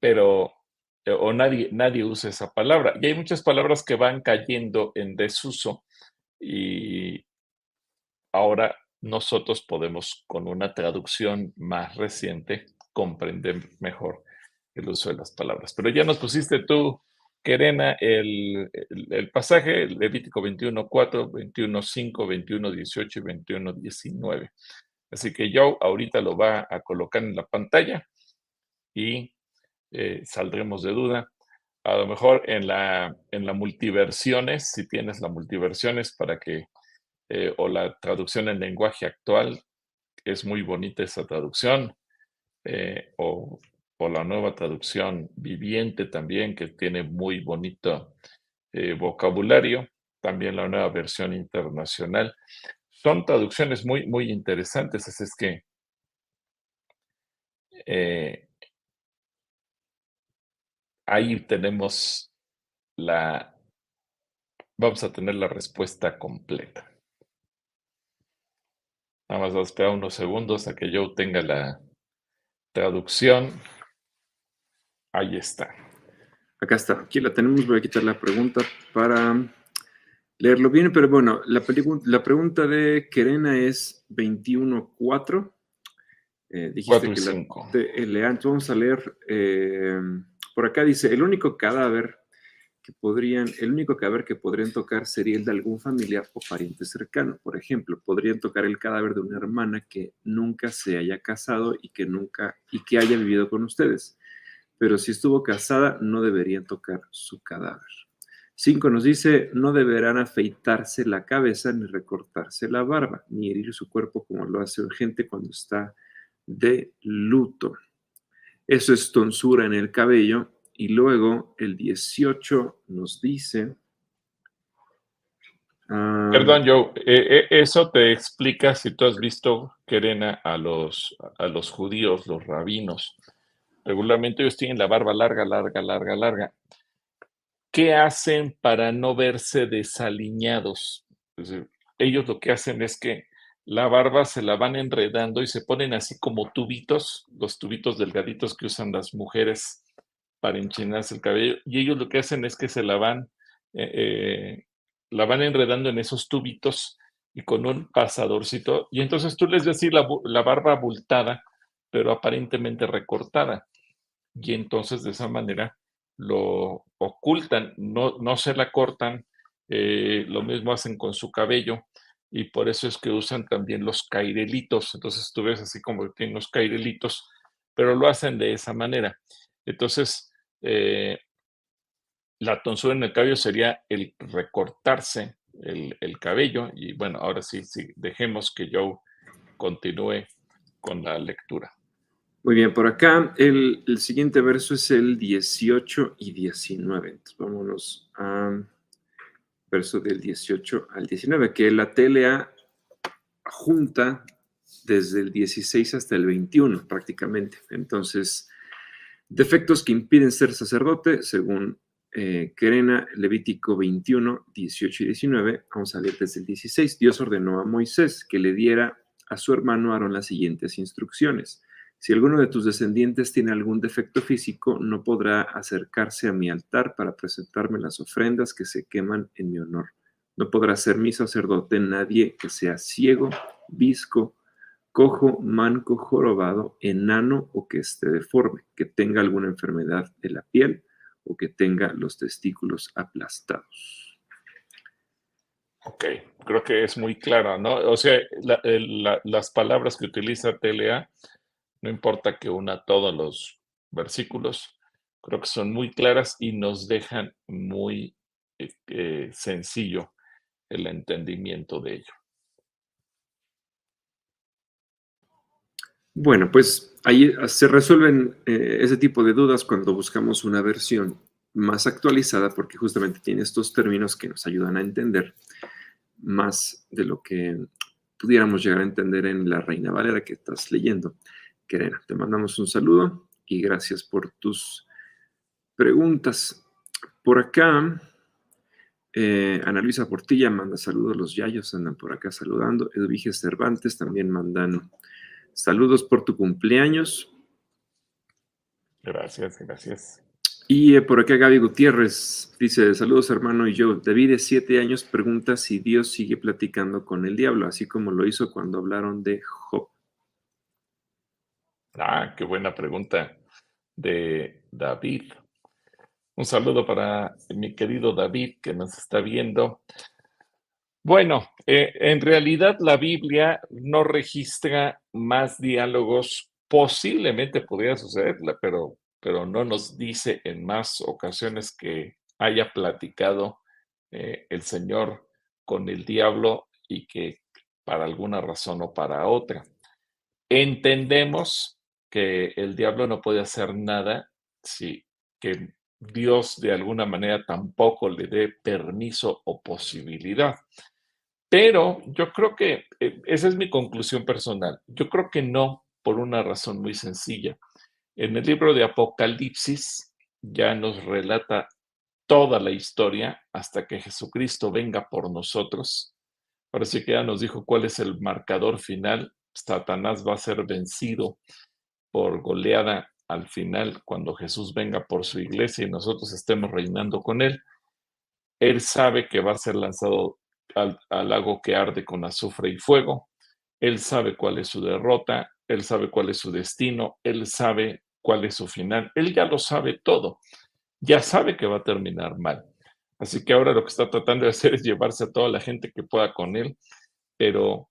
Pero, eh, o nadie, nadie usa esa palabra. Y hay muchas palabras que van cayendo en desuso y ahora nosotros podemos, con una traducción más reciente, comprender mejor el uso de las palabras. Pero ya nos pusiste tú, Querena, el, el, pasaje, Levítico 21, 4, 21, 5, 21, 18 y 21, 19. Así que yo ahorita lo va a colocar en la pantalla y eh, saldremos de duda. A lo mejor en la, en la multiversiones, si tienes la multiversiones para que, eh, o la traducción en lenguaje actual, es muy bonita esa traducción, eh, o, o, la nueva traducción viviente también, que tiene muy bonito vocabulario, también la nueva versión internacional son traducciones muy, muy interesantes, así es que ahí tenemos la, vamos a tener la respuesta completa. Nada más vamos a esperar unos segundos a que yo tenga la traducción. Ahí está. Acá está, aquí la tenemos, voy a quitar la pregunta para leerlo bien, pero bueno, la, la pregunta de Kerena es 21.4. Eh, dijiste que la, de, vamos a leer, eh, por acá dice, el único cadáver que podrían, el único cadáver que podrían tocar sería el de algún familiar o pariente cercano. Por ejemplo, podrían tocar el cadáver de una hermana que nunca se haya casado y que nunca, y que haya vivido con ustedes. Pero si estuvo casada, no deberían tocar su cadáver. 5 nos dice, no deberán afeitarse la cabeza ni recortarse la barba, ni herir su cuerpo como lo hace gente cuando está de luto. Eso es tonsura en el cabello. Y luego el 18 nos dice... Ah, Perdón, Joe, eh, eh, eso te explica si tú has visto, Kerena, a los, a los judíos, los rabinos. Regularmente ellos tienen la barba larga, larga, larga, larga. ¿qué hacen para no verse desaliñados? ellos lo que hacen es que la barba se la van enredando y se ponen así como tubitos, los tubitos delgaditos que usan las mujeres para enchinarse el cabello, y ellos lo que hacen es que se la van, eh, eh, la van enredando en esos tubitos y con un pasadorcito, y entonces tú les ves así la, la barba abultada, pero aparentemente recortada, y entonces de esa manera lo ocultan, no, no se la cortan, eh, lo mismo hacen con su cabello y por eso es que usan también los cairelitos. Entonces tú ves así como que tienen los cairelitos, pero lo hacen de esa manera. Entonces, eh, la tonsura en el cabello sería el recortarse el, el, cabello y bueno, ahora sí, sí, dejemos que yo continúe con la lectura. Muy bien, por acá el, siguiente verso es el 18 y 19. Entonces vámonos a verso del 18 al 19, que la TLA junta desde el 16 hasta el 21 prácticamente. Entonces, defectos que impiden ser sacerdote, según eh, Querena, Levítico 21, 18 y 19. Vamos a leer desde el 16. Dios ordenó a Moisés que le diera a su hermano Aarón las siguientes instrucciones si alguno de tus descendientes tiene algún defecto físico, no podrá acercarse a mi altar para presentarme las ofrendas que se queman en mi honor. No podrá ser mi sacerdote nadie que sea ciego, visco, cojo, manco, jorobado, enano o que esté deforme, que tenga alguna enfermedad de la piel o que tenga los testículos aplastados. Ok, creo que es muy clara, ¿no? O sea, las palabras que utiliza TLA no importa que una todos los versículos, creo que son muy claras y nos dejan muy eh, eh, sencillo el entendimiento de ello. Bueno, pues ahí se resuelven eh, ese tipo de dudas cuando buscamos una versión más actualizada porque justamente tiene estos términos que nos ayudan a entender más de lo que pudiéramos llegar a entender en la Reina Valera que estás leyendo. Querena, te mandamos un saludo y gracias por tus preguntas. Por acá, eh, Ana Luisa Portilla manda saludos, los Yayos andan por acá saludando. Edviges Cervantes también mandan saludos por tu cumpleaños. Gracias, gracias. Y eh, por acá Gaby Gutiérrez dice, saludos hermano y yo, David de siete años pregunta si Dios sigue platicando con el diablo, así como lo hizo cuando hablaron de Job. Ah, qué buena pregunta de David. Un saludo para mi querido David que nos está viendo. Bueno, eh, en realidad la Biblia no registra más diálogos. Posiblemente podría suceder, pero pero no nos dice en más ocasiones que haya platicado eh, el Señor con el diablo y que para alguna razón o para otra. Entendemos que el diablo no puede hacer nada si que Dios de alguna manera tampoco le dé permiso o posibilidad. Pero yo creo que eh, esa es mi conclusión personal. Yo creo que no por una razón muy sencilla. En el libro de Apocalipsis ya nos relata toda la historia hasta que Jesucristo venga por nosotros. Parece que ya nos dijo cuál es el marcador final. Satanás va a ser vencido por goleada al final cuando Jesús venga por su iglesia y nosotros estemos reinando con él. Él sabe que va a ser lanzado al, al lago que arde con azufre y fuego. Él sabe cuál es su derrota él sabe cuál es su destino, Él sabe cuál es su final, Él ya lo sabe todo, ya sabe que va a terminar mal. Así que ahora lo que está tratando de hacer es llevarse a toda la gente que pueda con Él, pero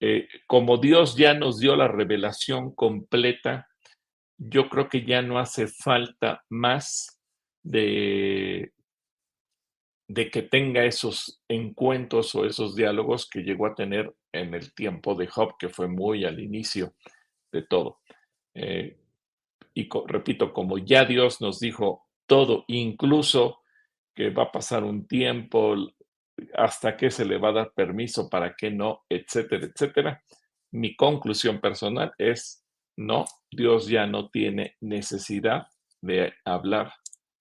eh, como Dios ya nos dio la revelación completa, yo creo que ya no hace falta más de, de que tenga esos encuentros o esos diálogos que llegó a tener en el tiempo de Job, que fue muy al inicio de todo. Eh, y repito, como ya Dios nos dijo todo, incluso que va a pasar un tiempo hasta que se le va a dar permiso, para que no, etcétera, etcétera. Mi conclusión personal es, no, Dios ya no tiene necesidad de hablar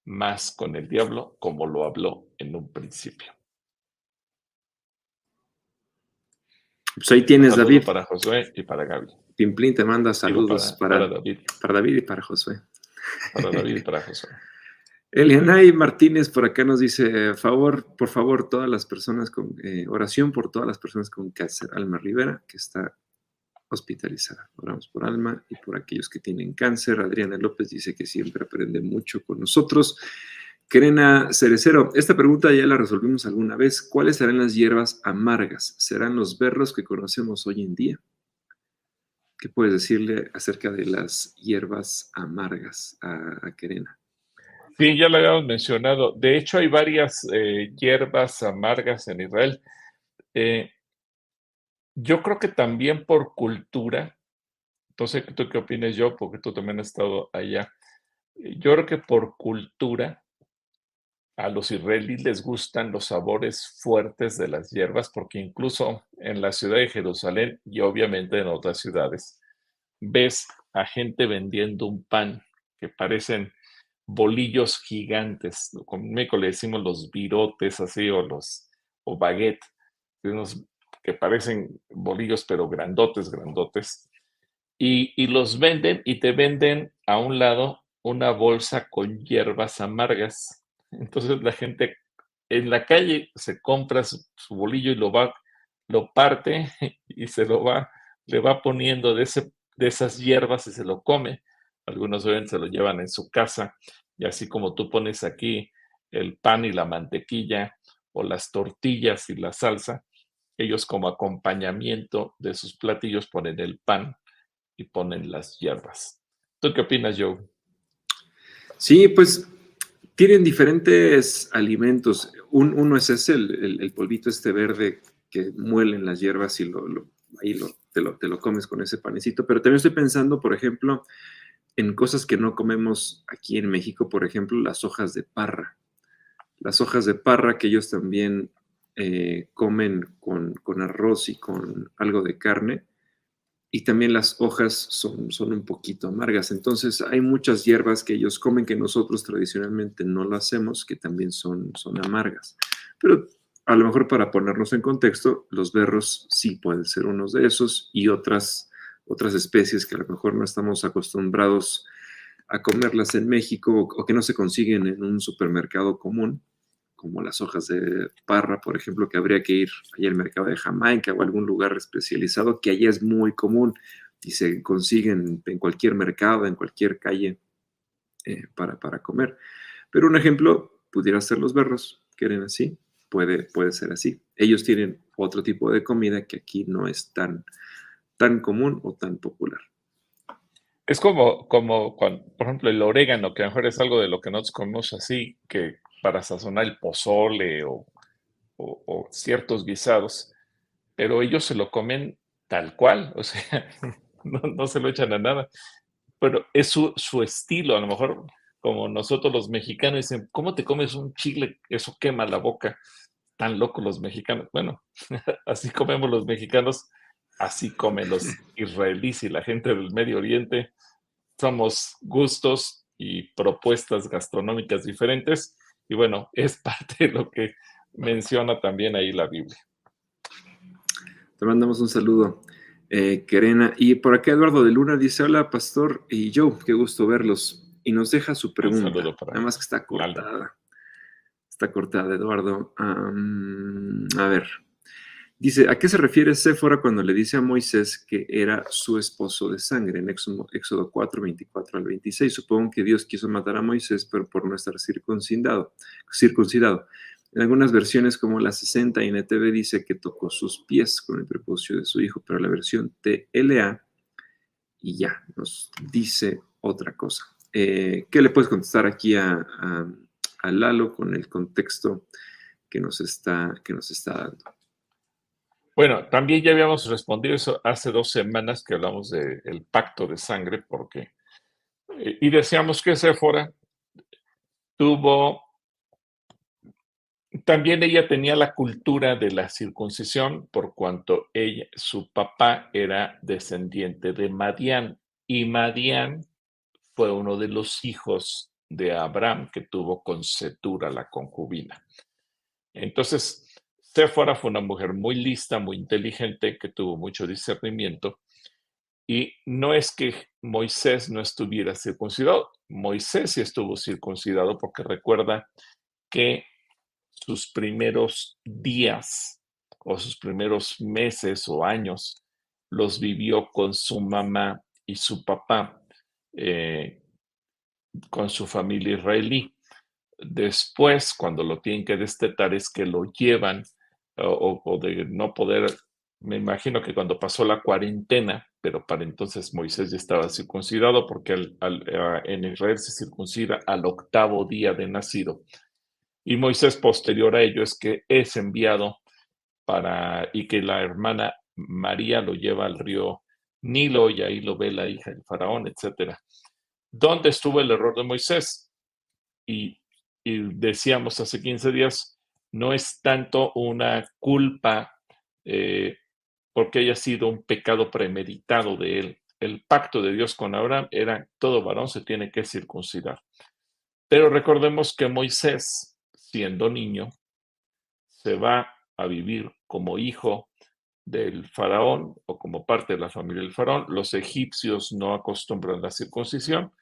más con el diablo como lo habló en un principio. Pues ahí tienes, David. Para Josué y para Gaby. Pimplín te manda saludos para, David. para David y para Josué. Para David y para Josué. Elianay Martínez por acá nos dice, favor, por favor, todas las personas con eh, oración por todas las personas con cáncer. Alma Rivera, que está hospitalizada. Oramos por Alma y por aquellos que tienen cáncer. Adriana López dice que siempre aprende mucho con nosotros. Querena Cerecero, esta pregunta ya la resolvimos alguna vez. ¿Cuáles serán las hierbas amargas? ¿Serán los berros que conocemos hoy en día? ¿Qué puedes decirle acerca de las hierbas amargas a, Querena? Sí, ya lo habíamos mencionado. De hecho, hay varias eh, hierbas amargas en Israel. Eh, yo creo que también por cultura, entonces, ¿tú qué opinas yo? Porque tú también has estado allá. Yo creo que por cultura, a los israelíes les gustan los sabores fuertes de las hierbas porque incluso en la ciudad de Jerusalén y obviamente en otras ciudades ves a gente vendiendo un pan que parecen bolillos gigantes. Con México le decimos los virotes así o los o baguette, unos que parecen bolillos pero grandotes, grandotes. Y, y los venden y te venden a un lado una bolsa con hierbas amargas entonces la gente en la calle se compra su, bolillo y lo va, lo parte y se lo va, le va poniendo de, ese, de esas hierbas y se lo come. Algunos ven, se lo llevan en su casa y así como tú pones aquí el pan y la mantequilla o las tortillas y la salsa, ellos como acompañamiento de sus platillos ponen el pan y ponen las hierbas. ¿Tú qué opinas, Joe? Sí, pues Tienen diferentes alimentos. uno es ese, el, polvito este verde que muelen las hierbas y lo, ahí te, lo, te lo comes con ese panecito. Pero también estoy pensando, por ejemplo, en cosas que no comemos aquí en México, por ejemplo, las hojas de parra. Las hojas de parra que ellos también eh, comen con, arroz y con algo de carne. Y también las hojas son, son un poquito amargas. Entonces hay muchas hierbas que ellos comen que nosotros tradicionalmente no lo hacemos, que también son, son amargas. Pero a lo mejor para ponernos en contexto, los berros sí pueden ser unos de esos y otras otras especies que a lo mejor no estamos acostumbrados a comerlas en México o, que no se consiguen en un supermercado común, como las hojas de parra, por ejemplo, que habría que ir allá al mercado de Jamaica o algún lugar especializado, que allá es muy común y se consiguen en cualquier mercado, en cualquier calle eh, para, para comer. Pero un ejemplo pudiera ser los berros, quieren así, puede, puede ser así. Ellos tienen otro tipo de comida que aquí no es tan, tan común o tan popular. Es como, como por ejemplo, el orégano, que a lo mejor es algo de lo que nosotros comemos así, que para sazonar el pozole o, ciertos guisados, pero ellos se lo comen tal cual, o sea, no, se lo echan a nada, pero es su, su, estilo, a lo mejor como nosotros los mexicanos dicen, ¿cómo te comes un chile? Eso quema la boca, tan locos los mexicanos. Bueno, así comemos los mexicanos así comen los israelíes y la gente del Medio Oriente. Somos gustos y propuestas gastronómicas diferentes. Y bueno, es parte de lo que menciona también ahí la Biblia. Te mandamos un saludo, eh, Querena. Y por acá Eduardo de Luna dice, hola, pastor y yo, qué gusto verlos. Y nos deja su pregunta. Nada más que está cortada. Está cortada, Eduardo. a ver, Dice, ¿a qué se refiere Séfora cuando le dice a Moisés que era su esposo de sangre? En Éxodo, Éxodo 4, 24 al 26. Supongo que Dios quiso matar a Moisés, pero por no estar circuncidado. circuncidado. En algunas versiones, como la 60 y NTV, dice que tocó sus pies con el prepucio de su hijo, pero la versión TLA, y ya, nos dice otra cosa. Eh, ¿Qué le puedes contestar aquí a, a, Lalo con el contexto que nos está, que nos está dando? Bueno, también ya habíamos respondido eso hace dos semanas que hablamos del pacto de sangre, porque eh, y decíamos que Sephora tuvo también ella tenía la cultura de la circuncisión por cuanto ella, su papá era descendiente de Madián y Madián fue uno de los hijos de Abraham que tuvo con Setura la concubina. Entonces, Séfora fue una mujer muy lista, muy inteligente, que tuvo mucho discernimiento. Y no es que Moisés no estuviera circuncidado, Moisés sí estuvo circuncidado porque recuerda que sus primeros días o sus primeros meses o años los vivió con su mamá y su papá, eh, con su familia israelí. Después, cuando lo tienen que destetar, es que lo llevan o, de no poder, me imagino que cuando pasó la cuarentena, pero para entonces Moisés ya estaba circuncidado porque en Israel se circuncida al octavo día de nacido. Y Moisés posterior a ello es que es enviado para, y que la hermana María lo lleva al río Nilo y ahí lo ve la hija del faraón, etc. ¿Dónde estuvo el error de Moisés? Y, y decíamos hace 15 días, no es tanto una culpa eh, porque haya sido un pecado premeditado de él. El pacto de Dios con Abraham era todo varón se tiene que circuncidar. Pero recordemos que Moisés, siendo niño, se va a vivir como hijo del faraón o como parte de la familia del faraón. Los egipcios no acostumbran la circuncisión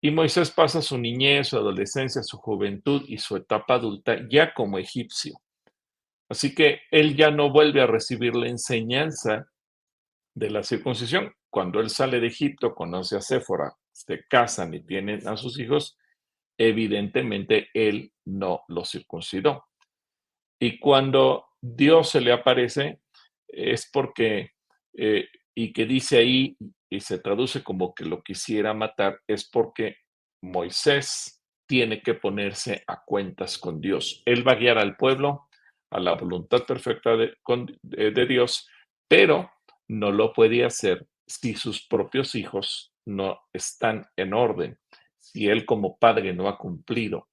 y Moisés pasa su niñez, su adolescencia, su juventud y su etapa adulta ya como egipcio. Así que él ya no vuelve a recibir la enseñanza de la circuncisión. Cuando él sale de Egipto, conoce a Séfora, se casan y tienen a sus hijos, evidentemente él no lo circuncidó. Y cuando Dios se le aparece, es porque, eh, y que dice ahí, y se traduce como que lo quisiera matar, es porque Moisés tiene que ponerse a cuentas con Dios. Él va a guiar al pueblo a la voluntad perfecta de, de Dios, pero no lo puede hacer si sus propios hijos no están en orden, si él como padre no ha cumplido.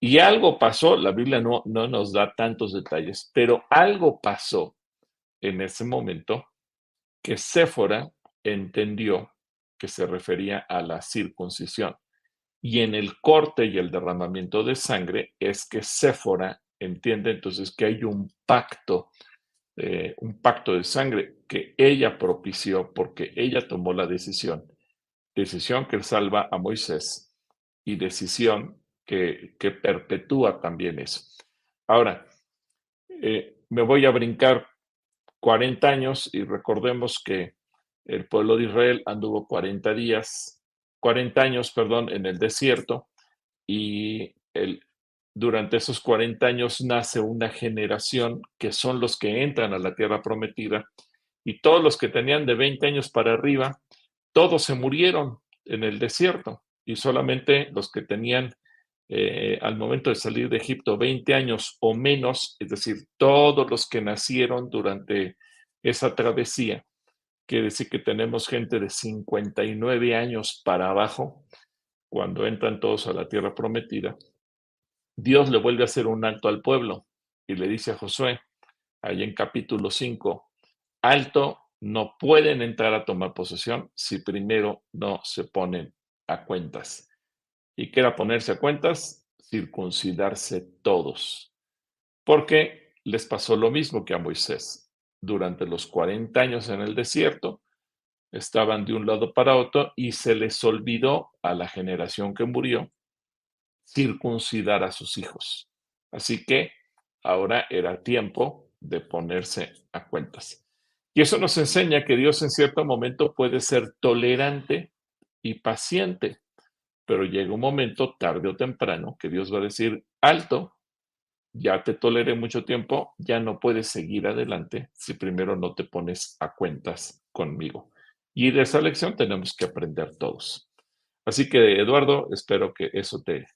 Y algo pasó, la Biblia no, no nos da tantos detalles, pero algo pasó en ese momento que Séfora entendió que se refería a la circuncisión. Y en el corte y el derramamiento de sangre es que Séfora entiende entonces que hay un pacto eh, un pacto de sangre que ella propició porque ella tomó la decisión. Decisión que salva a Moisés y decisión que, que perpetúa también eso. Ahora, eh, me voy a brincar 40 años y recordemos que el pueblo de Israel anduvo 40 días, 40 años, perdón, en el desierto y durante esos 40 años nace una generación que son los que entran a la tierra prometida y todos los que tenían de 20 años para arriba, todos se murieron en el desierto y solamente los que tenían eh, al momento de salir de Egipto 20 años o menos, es decir, todos los que nacieron durante esa travesía, quiere decir que tenemos gente de 59 años para abajo cuando entran todos a la tierra prometida Dios le vuelve a hacer un alto al pueblo y le dice a Josué, ahí en capítulo 5, alto, no pueden entrar a tomar posesión si primero no se ponen a cuentas. ¿Y qué era ponerse a cuentas? Circuncidarse todos. Porque les pasó lo mismo que a Moisés. Durante los 40 años en el desierto, estaban de un lado para otro y se les olvidó a la generación que murió circuncidar a sus hijos. Así que ahora era tiempo de ponerse a cuentas. Y eso nos enseña que Dios en cierto momento puede ser tolerante y paciente, pero llega un momento, tarde o temprano, que Dios va a decir, alto, ya te toleré mucho tiempo, ya no puedes seguir adelante si primero no te pones a cuentas conmigo. Y de esa lección tenemos que aprender todos. Así que, Eduardo, espero que eso te,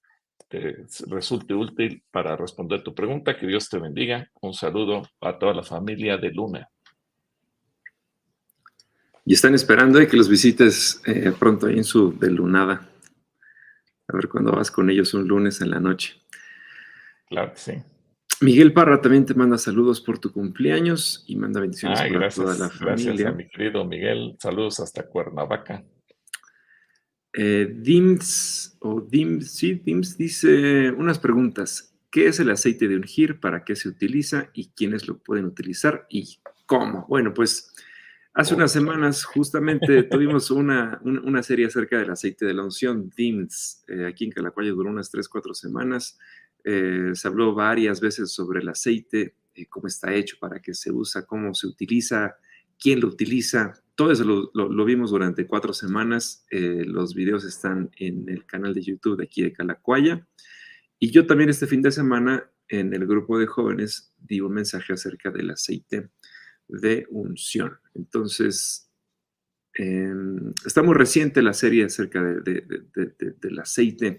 resulte útil para responder tu pregunta. Que Dios te bendiga. Un saludo a toda la familia de Luna. Y están esperando que los visites eh, pronto ahí en su delunada. A ver cuándo vas con ellos un lunes en la noche. Claro que sí. Miguel Parra también te manda saludos por tu cumpleaños y manda bendiciones para toda la familia. Gracias a mi querido Miguel. Saludos hasta Cuernavaca. Eh, Dims, o Dims, sí, Dims dice unas preguntas. ¿Qué es el aceite de ungir? ¿Para qué se utiliza? ¿Y quiénes lo pueden utilizar? ¿Y cómo? Bueno, pues hace unas semanas justamente tuvimos una, serie acerca del aceite de la unción, DIMS, eh, aquí en Calacuaya duró unas 3, 4 semanas. Eh, se habló varias veces sobre el aceite, cómo está hecho, para qué se usa, cómo se utiliza, quién lo utiliza, todo eso lo, vimos durante cuatro semanas. Eh, los videos están en el canal de YouTube de aquí de Calacuaya. Y yo también este fin de semana en el grupo de jóvenes di un mensaje acerca del aceite de unción. Entonces, em, está muy reciente la serie acerca del aceite.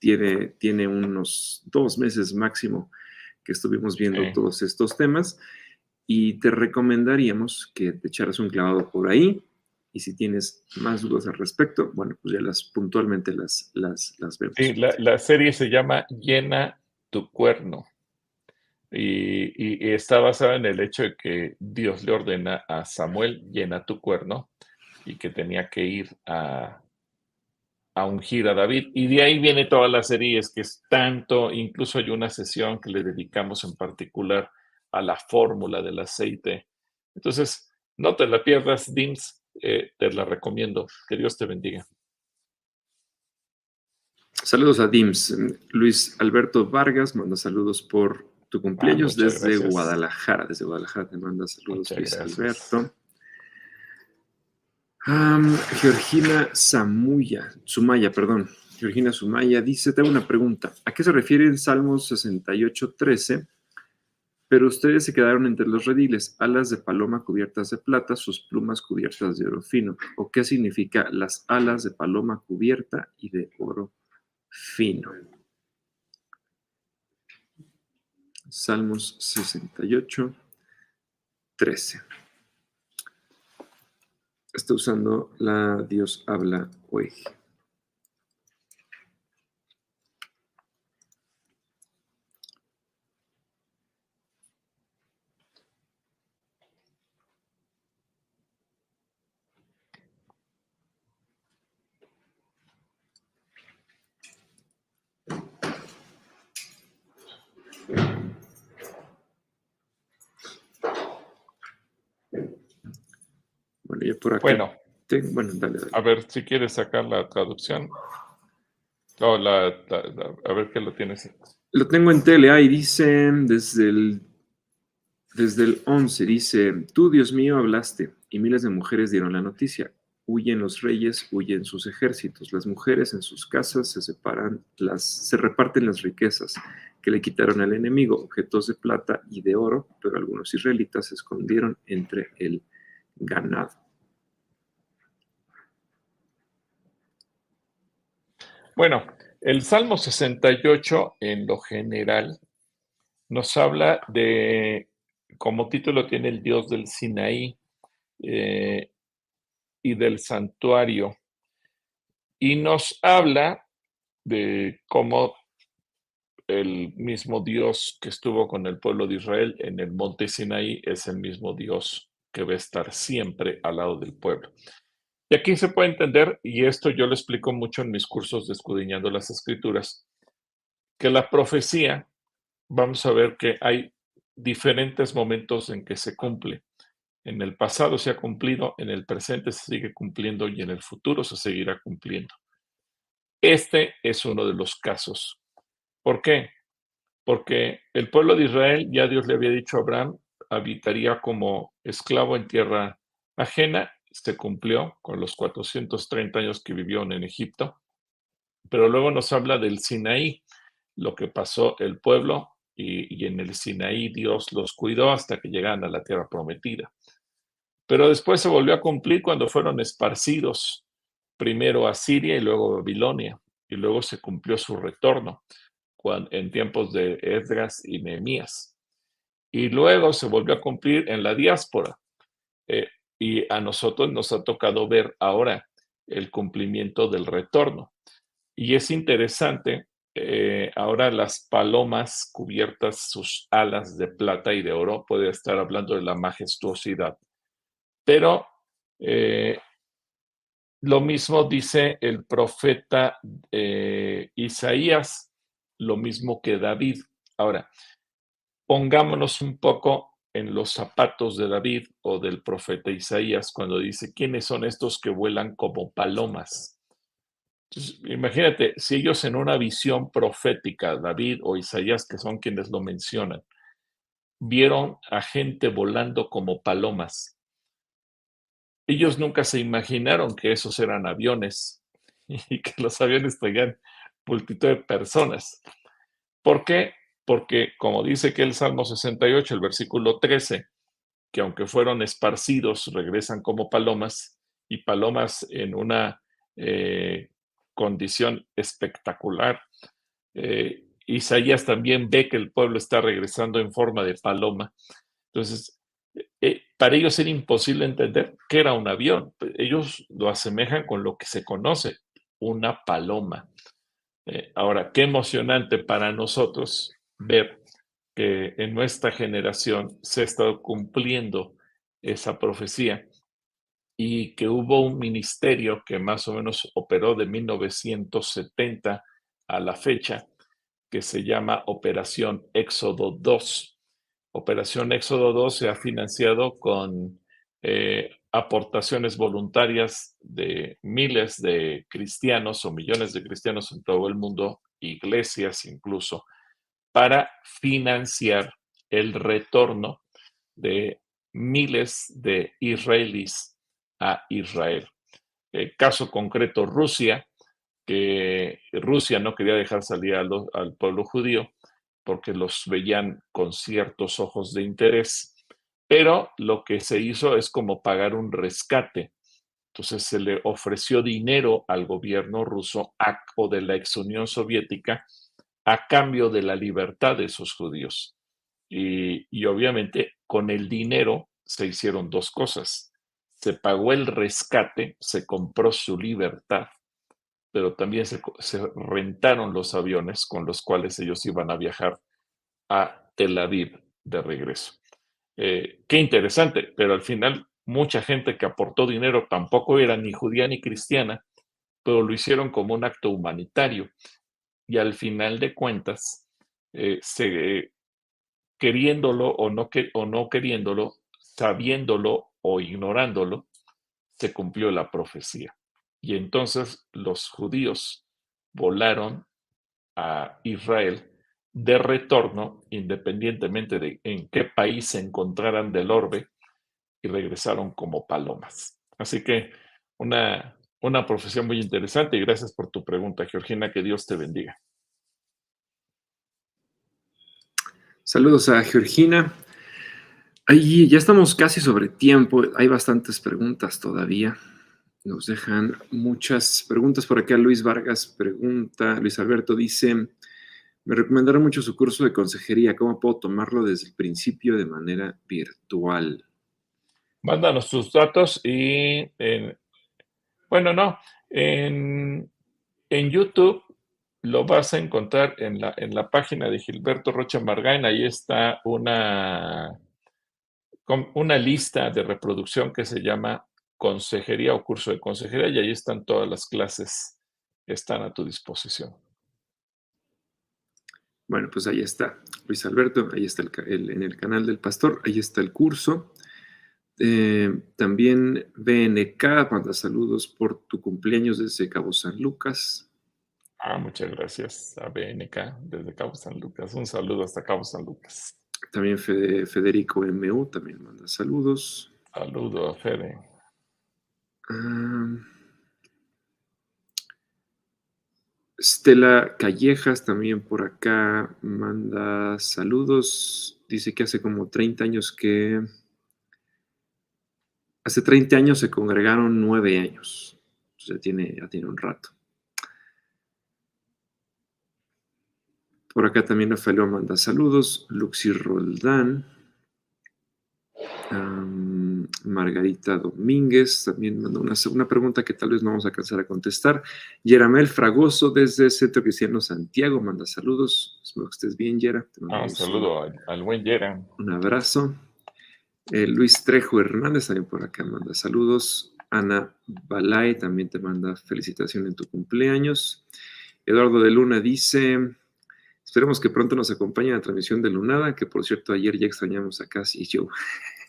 Tiene, tiene unos dos meses máximo que estuvimos viendo todos estos temas y te recomendaríamos que te echaras un clavado por ahí y si tienes más dudas al respecto, bueno, pues ya las puntualmente las, las, las vemos. Sí, la, serie se llama Llena tu cuerno y, y, está basada en el hecho de que Dios le ordena a Samuel llena tu cuerno y que tenía que ir a, a ungir a David. Y de ahí viene toda la serie, es que es tanto, incluso hay una sesión que le dedicamos en particular a la fórmula del aceite. Entonces, no te la pierdas, Dims, eh, te la recomiendo. Que Dios te bendiga. Saludos a Dims. Luis Alberto Vargas manda saludos por tu ah, cumpleaños desde Guadalajara. Desde Guadalajara te manda saludos, Luis Alberto. Georgina Samuya, Sumaya, perdón. Georgina Sumaya dice, tengo una pregunta. ¿A qué se refiere el Salmo 68, 13? Pero ustedes se quedaron entre los rediles, alas de paloma cubiertas de plata, sus plumas cubiertas de oro fino. ¿O qué significa las alas de paloma cubierta y de oro fino. Salmos 68, 13. Está usando la Dios habla hoy. Bueno, a ver si quieres sacar la traducción. a ver qué lo tienes. Lo tengo en tele, y dice desde el, desde el 11, dice, tú Dios mío hablaste y miles de mujeres dieron la noticia. Huyen los reyes, huyen sus ejércitos. Las mujeres en sus casas se separan, las, se reparten las riquezas que le quitaron al enemigo, objetos de plata y de oro, pero algunos israelitas se escondieron entre el ganado. Bueno, el Salmo 68 en lo general nos habla de, como título tiene el Dios del Sinaí eh, y del santuario, y nos habla de cómo el mismo Dios que estuvo con el pueblo de Israel en el monte Sinaí es el mismo Dios que va a estar siempre al lado del pueblo. Y aquí se puede entender, y esto yo lo explico mucho en mis cursos de escudriñando las escrituras, que la profecía, vamos a ver que hay diferentes momentos en que se cumple. En el pasado se ha cumplido, en el presente se sigue cumpliendo y en el futuro se seguirá cumpliendo. Este es uno de los casos. ¿Por qué? Porque el pueblo de Israel, ya Dios le había dicho a Abraham, habitaría como esclavo en tierra ajena se cumplió con los 430 años que vivió en Egipto, pero luego nos habla del Sinaí, lo que pasó el pueblo y, en el Sinaí Dios los cuidó hasta que llegaran a la tierra prometida. Pero después se volvió a cumplir cuando fueron esparcidos, primero a Siria y luego a Babilonia, y luego se cumplió su retorno en tiempos de Esdras y Nehemías. Y luego se volvió a cumplir en la diáspora. Eh, y a nosotros nos ha tocado ver ahora el cumplimiento del retorno. Y es interesante, eh, ahora las palomas cubiertas sus alas de plata y de oro, puede estar hablando de la majestuosidad. Pero eh, lo mismo dice el profeta eh, Isaías, lo mismo que David. Ahora, pongámonos un poco en los zapatos de David o del profeta Isaías cuando dice, ¿quiénes son estos que vuelan como palomas? imagínate, si ellos en una visión profética, David o Isaías, que son quienes lo mencionan, vieron a gente volando como palomas, ellos nunca se imaginaron que esos eran aviones y que los aviones traigan multitud de personas. ¿Por qué? Porque como dice que el Salmo 68, el versículo 13, que aunque fueron esparcidos, regresan como palomas, y palomas en una eh, condición espectacular. Eh, Isaías también ve que el pueblo está regresando en forma de paloma. Entonces, eh, para ellos era imposible entender que era un avión. Ellos lo asemejan con lo que se conoce, una paloma. ahora, qué emocionante para nosotros ver que en nuestra generación se ha estado cumpliendo esa profecía y que hubo un ministerio que más o menos operó de 1970 a la fecha, que se llama Operación Éxodo 2. Operación Éxodo 2 se ha financiado con eh, aportaciones voluntarias de miles de cristianos o millones de cristianos en todo el mundo, iglesias incluso, para financiar el retorno de miles de israelíes a Israel. El caso concreto, Rusia, que Rusia no quería dejar salir al pueblo judío porque los veían con ciertos ojos de interés, pero lo que se hizo es como pagar un rescate Entonces se le ofreció dinero al gobierno ruso o de la ex Unión Soviética a cambio de la libertad de esos judíos. Y, obviamente con el dinero se hicieron dos cosas. Se pagó el rescate, se compró su libertad, pero también se, rentaron los aviones con los cuales ellos iban a viajar a Tel Aviv de regreso. Eh, qué interesante, pero al final mucha gente que aportó dinero tampoco era ni judía ni cristiana, pero lo hicieron como un acto humanitario. Y al final de cuentas, eh, queriéndolo o no, que, o no queriéndolo, sabiéndolo o ignorándolo, se cumplió la profecía. Y entonces los judíos volaron a Israel de retorno, independientemente de en qué país se encontraran del orbe, y regresaron como palomas. Así que una, una profesión muy interesante y gracias por tu pregunta, Georgina, que Dios te bendiga. Saludos a Georgina. Ahí ya estamos casi sobre tiempo, hay bastantes preguntas todavía. Nos dejan muchas preguntas por acá. Luis Vargas pregunta, Luis Alberto dice, me recomendaron mucho su curso de consejería, ¿cómo puedo tomarlo desde el principio de manera virtual? Mándanos tus datos y, bueno, no, en, YouTube lo vas a encontrar en la, en la página de Gilberto Rocha Margain, ahí está una, una lista de reproducción que se llama consejería o curso de consejería y ahí están todas las clases que están a tu disposición. Bueno, pues ahí está, Luis Alberto, ahí está el, en el canal del pastor, ahí está el curso. Eh, también BNK manda saludos por tu cumpleaños desde Cabo San Lucas. Ah, muchas gracias a BNK desde Cabo San Lucas. Un saludo hasta Cabo San Lucas. También Federico MU también manda saludos. Saludo a Fede. Estela Callejas también por acá manda saludos. Dice que hace como 30 años que Hace 30 años se congregaron nueve años. Ya tiene, ya tiene un rato. Por acá también Rafael manda saludos. Luxi Roldán. Margarita Domínguez también mandó una, una, pregunta que tal vez no vamos a alcanzar a contestar. Yeramel Fragoso desde Centro Cristiano Santiago manda saludos. Espero que estés bien, Yera. Ah, un saludo al, buen Yera. Un abrazo. Eh, Luis Trejo Hernández también por acá manda saludos. Ana Balay también te manda felicitaciones en tu cumpleaños. Eduardo de Luna dice, esperemos que pronto nos acompañe en la transmisión de Lunada, que por cierto ayer ya extrañamos a Casi y yo.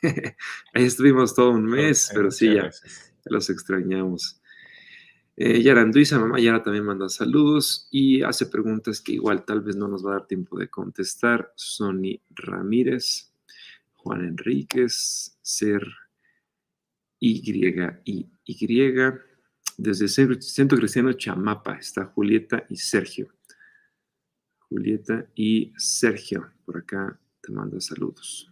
Ahí estuvimos todo un mes, pero sí, ya, los extrañamos. Eh, Yaranduiza, mamá Yara también manda saludos y hace preguntas que igual tal vez no nos va a dar tiempo de contestar. Sony Ramírez, Juan Enríquez, Ser Y, y. Desde Centro Cristiano Chamapa está Julieta y Sergio. Julieta y Sergio, por acá te mando saludos.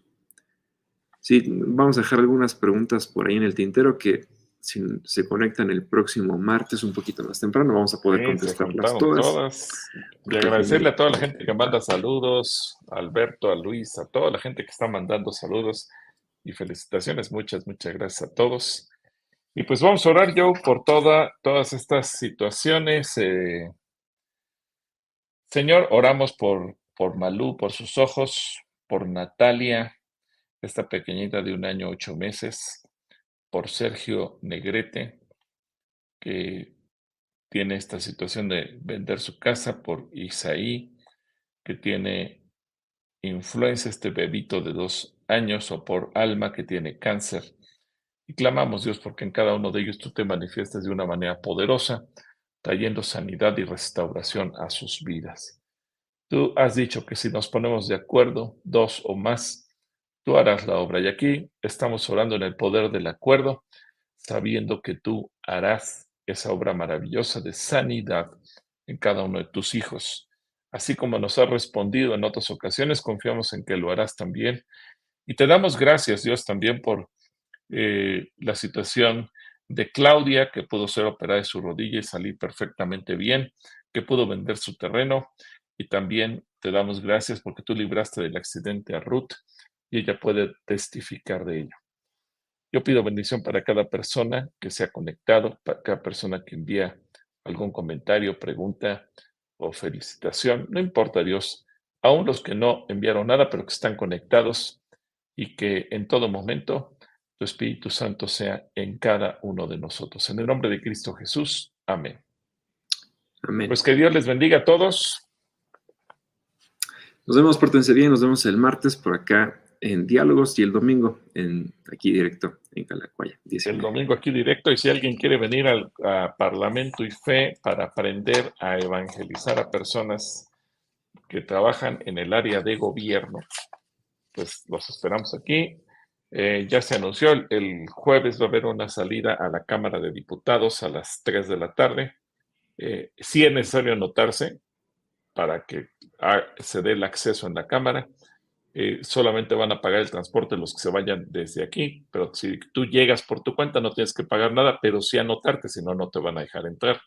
Sí, vamos a dejar algunas preguntas por ahí en el tintero que si se conectan el próximo martes un poquito más temprano, vamos a poder contestarlas todas. Y agradecerle a toda la gente que manda saludos, a Alberto, a Luis, a toda la gente que está mandando saludos y felicitaciones. Muchas, muchas gracias a todos. Y pues vamos a orar, yo por toda, todas estas situaciones. Eh. Señor, oramos por, por Malú, por sus ojos, por Natalia, esta pequeñita de un año, ocho meses por Sergio Negrete, que tiene esta situación de vender su casa, por Isaí, que tiene influencia este bebito de dos años, o por Alma, que tiene cáncer. Y clamamos, Dios, porque en cada uno de ellos tú te manifiestas de una manera poderosa, trayendo sanidad y restauración a sus vidas. Tú has dicho que si nos ponemos de acuerdo, dos o más, tú harás la obra. Y aquí estamos orando en el poder del acuerdo, sabiendo que tú harás esa obra maravillosa de sanidad en cada uno de tus hijos. Así como nos has respondido en otras ocasiones, confiamos en que lo harás también. Y te damos gracias, Dios, también por eh, la situación de Claudia, que pudo ser operada de su rodilla y salir perfectamente bien, que pudo vender su terreno. Y también te damos gracias porque tú libraste del accidente a Ruth y ella puede testificar de ello. Yo pido bendición para cada persona que se ha conectado, para cada persona que envía algún comentario, pregunta o felicitación. No importa, Dios, aún los que no enviaron nada, pero que están conectados y que en todo momento tu Espíritu Santo sea en cada uno de nosotros. En el nombre de Cristo Jesús. Amén. Amén. Pues que Dios les bendiga a todos. Nos vemos, pórtense bien, nos vemos el martes por acá en Diálogos y el domingo en aquí directo en Calacuaya. El domingo aquí directo y si alguien quiere venir al Parlamento y Fe para aprender a evangelizar a personas que trabajan en el área de gobierno, pues los esperamos aquí. Eh, ya se anunció, el, jueves va a haber una salida a la Cámara de Diputados a las 3 de la tarde. Eh, sí es necesario anotarse para que se dé el acceso en la Cámara. Eh, solamente van a pagar el transporte los que se vayan desde aquí, pero si tú llegas por tu cuenta no tienes que pagar nada, pero sí anotarte, si no, no te van a dejar entrar.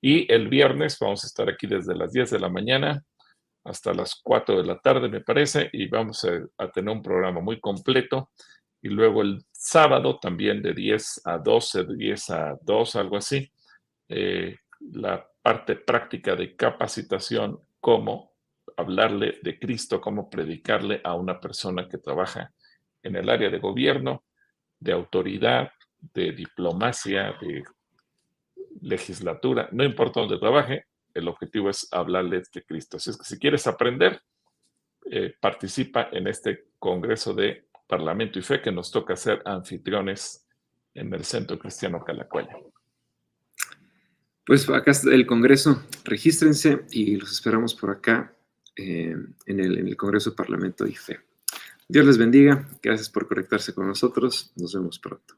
Y el viernes vamos a estar aquí desde las 10 de la mañana hasta las 4 de la tarde, me parece, y vamos a, tener un programa muy completo. Y luego el sábado también de 10 a 12, de 10 a 2, algo así, eh, la parte práctica de capacitación, cómo hablarle de Cristo, cómo predicarle a una persona que trabaja en el área de gobierno, de autoridad, de diplomacia, de legislatura, no importa dónde trabaje, el objetivo es hablarles de Cristo. Así es que si quieres aprender, eh, participa en este Congreso de Parlamento y Fe que nos toca ser anfitriones en el Centro Cristiano Calacuaya. Pues acá está el Congreso, regístrense y los esperamos por acá eh, en, el, en el Congreso Parlamento y Fe. Dios les bendiga, gracias por conectarse con nosotros, nos vemos pronto.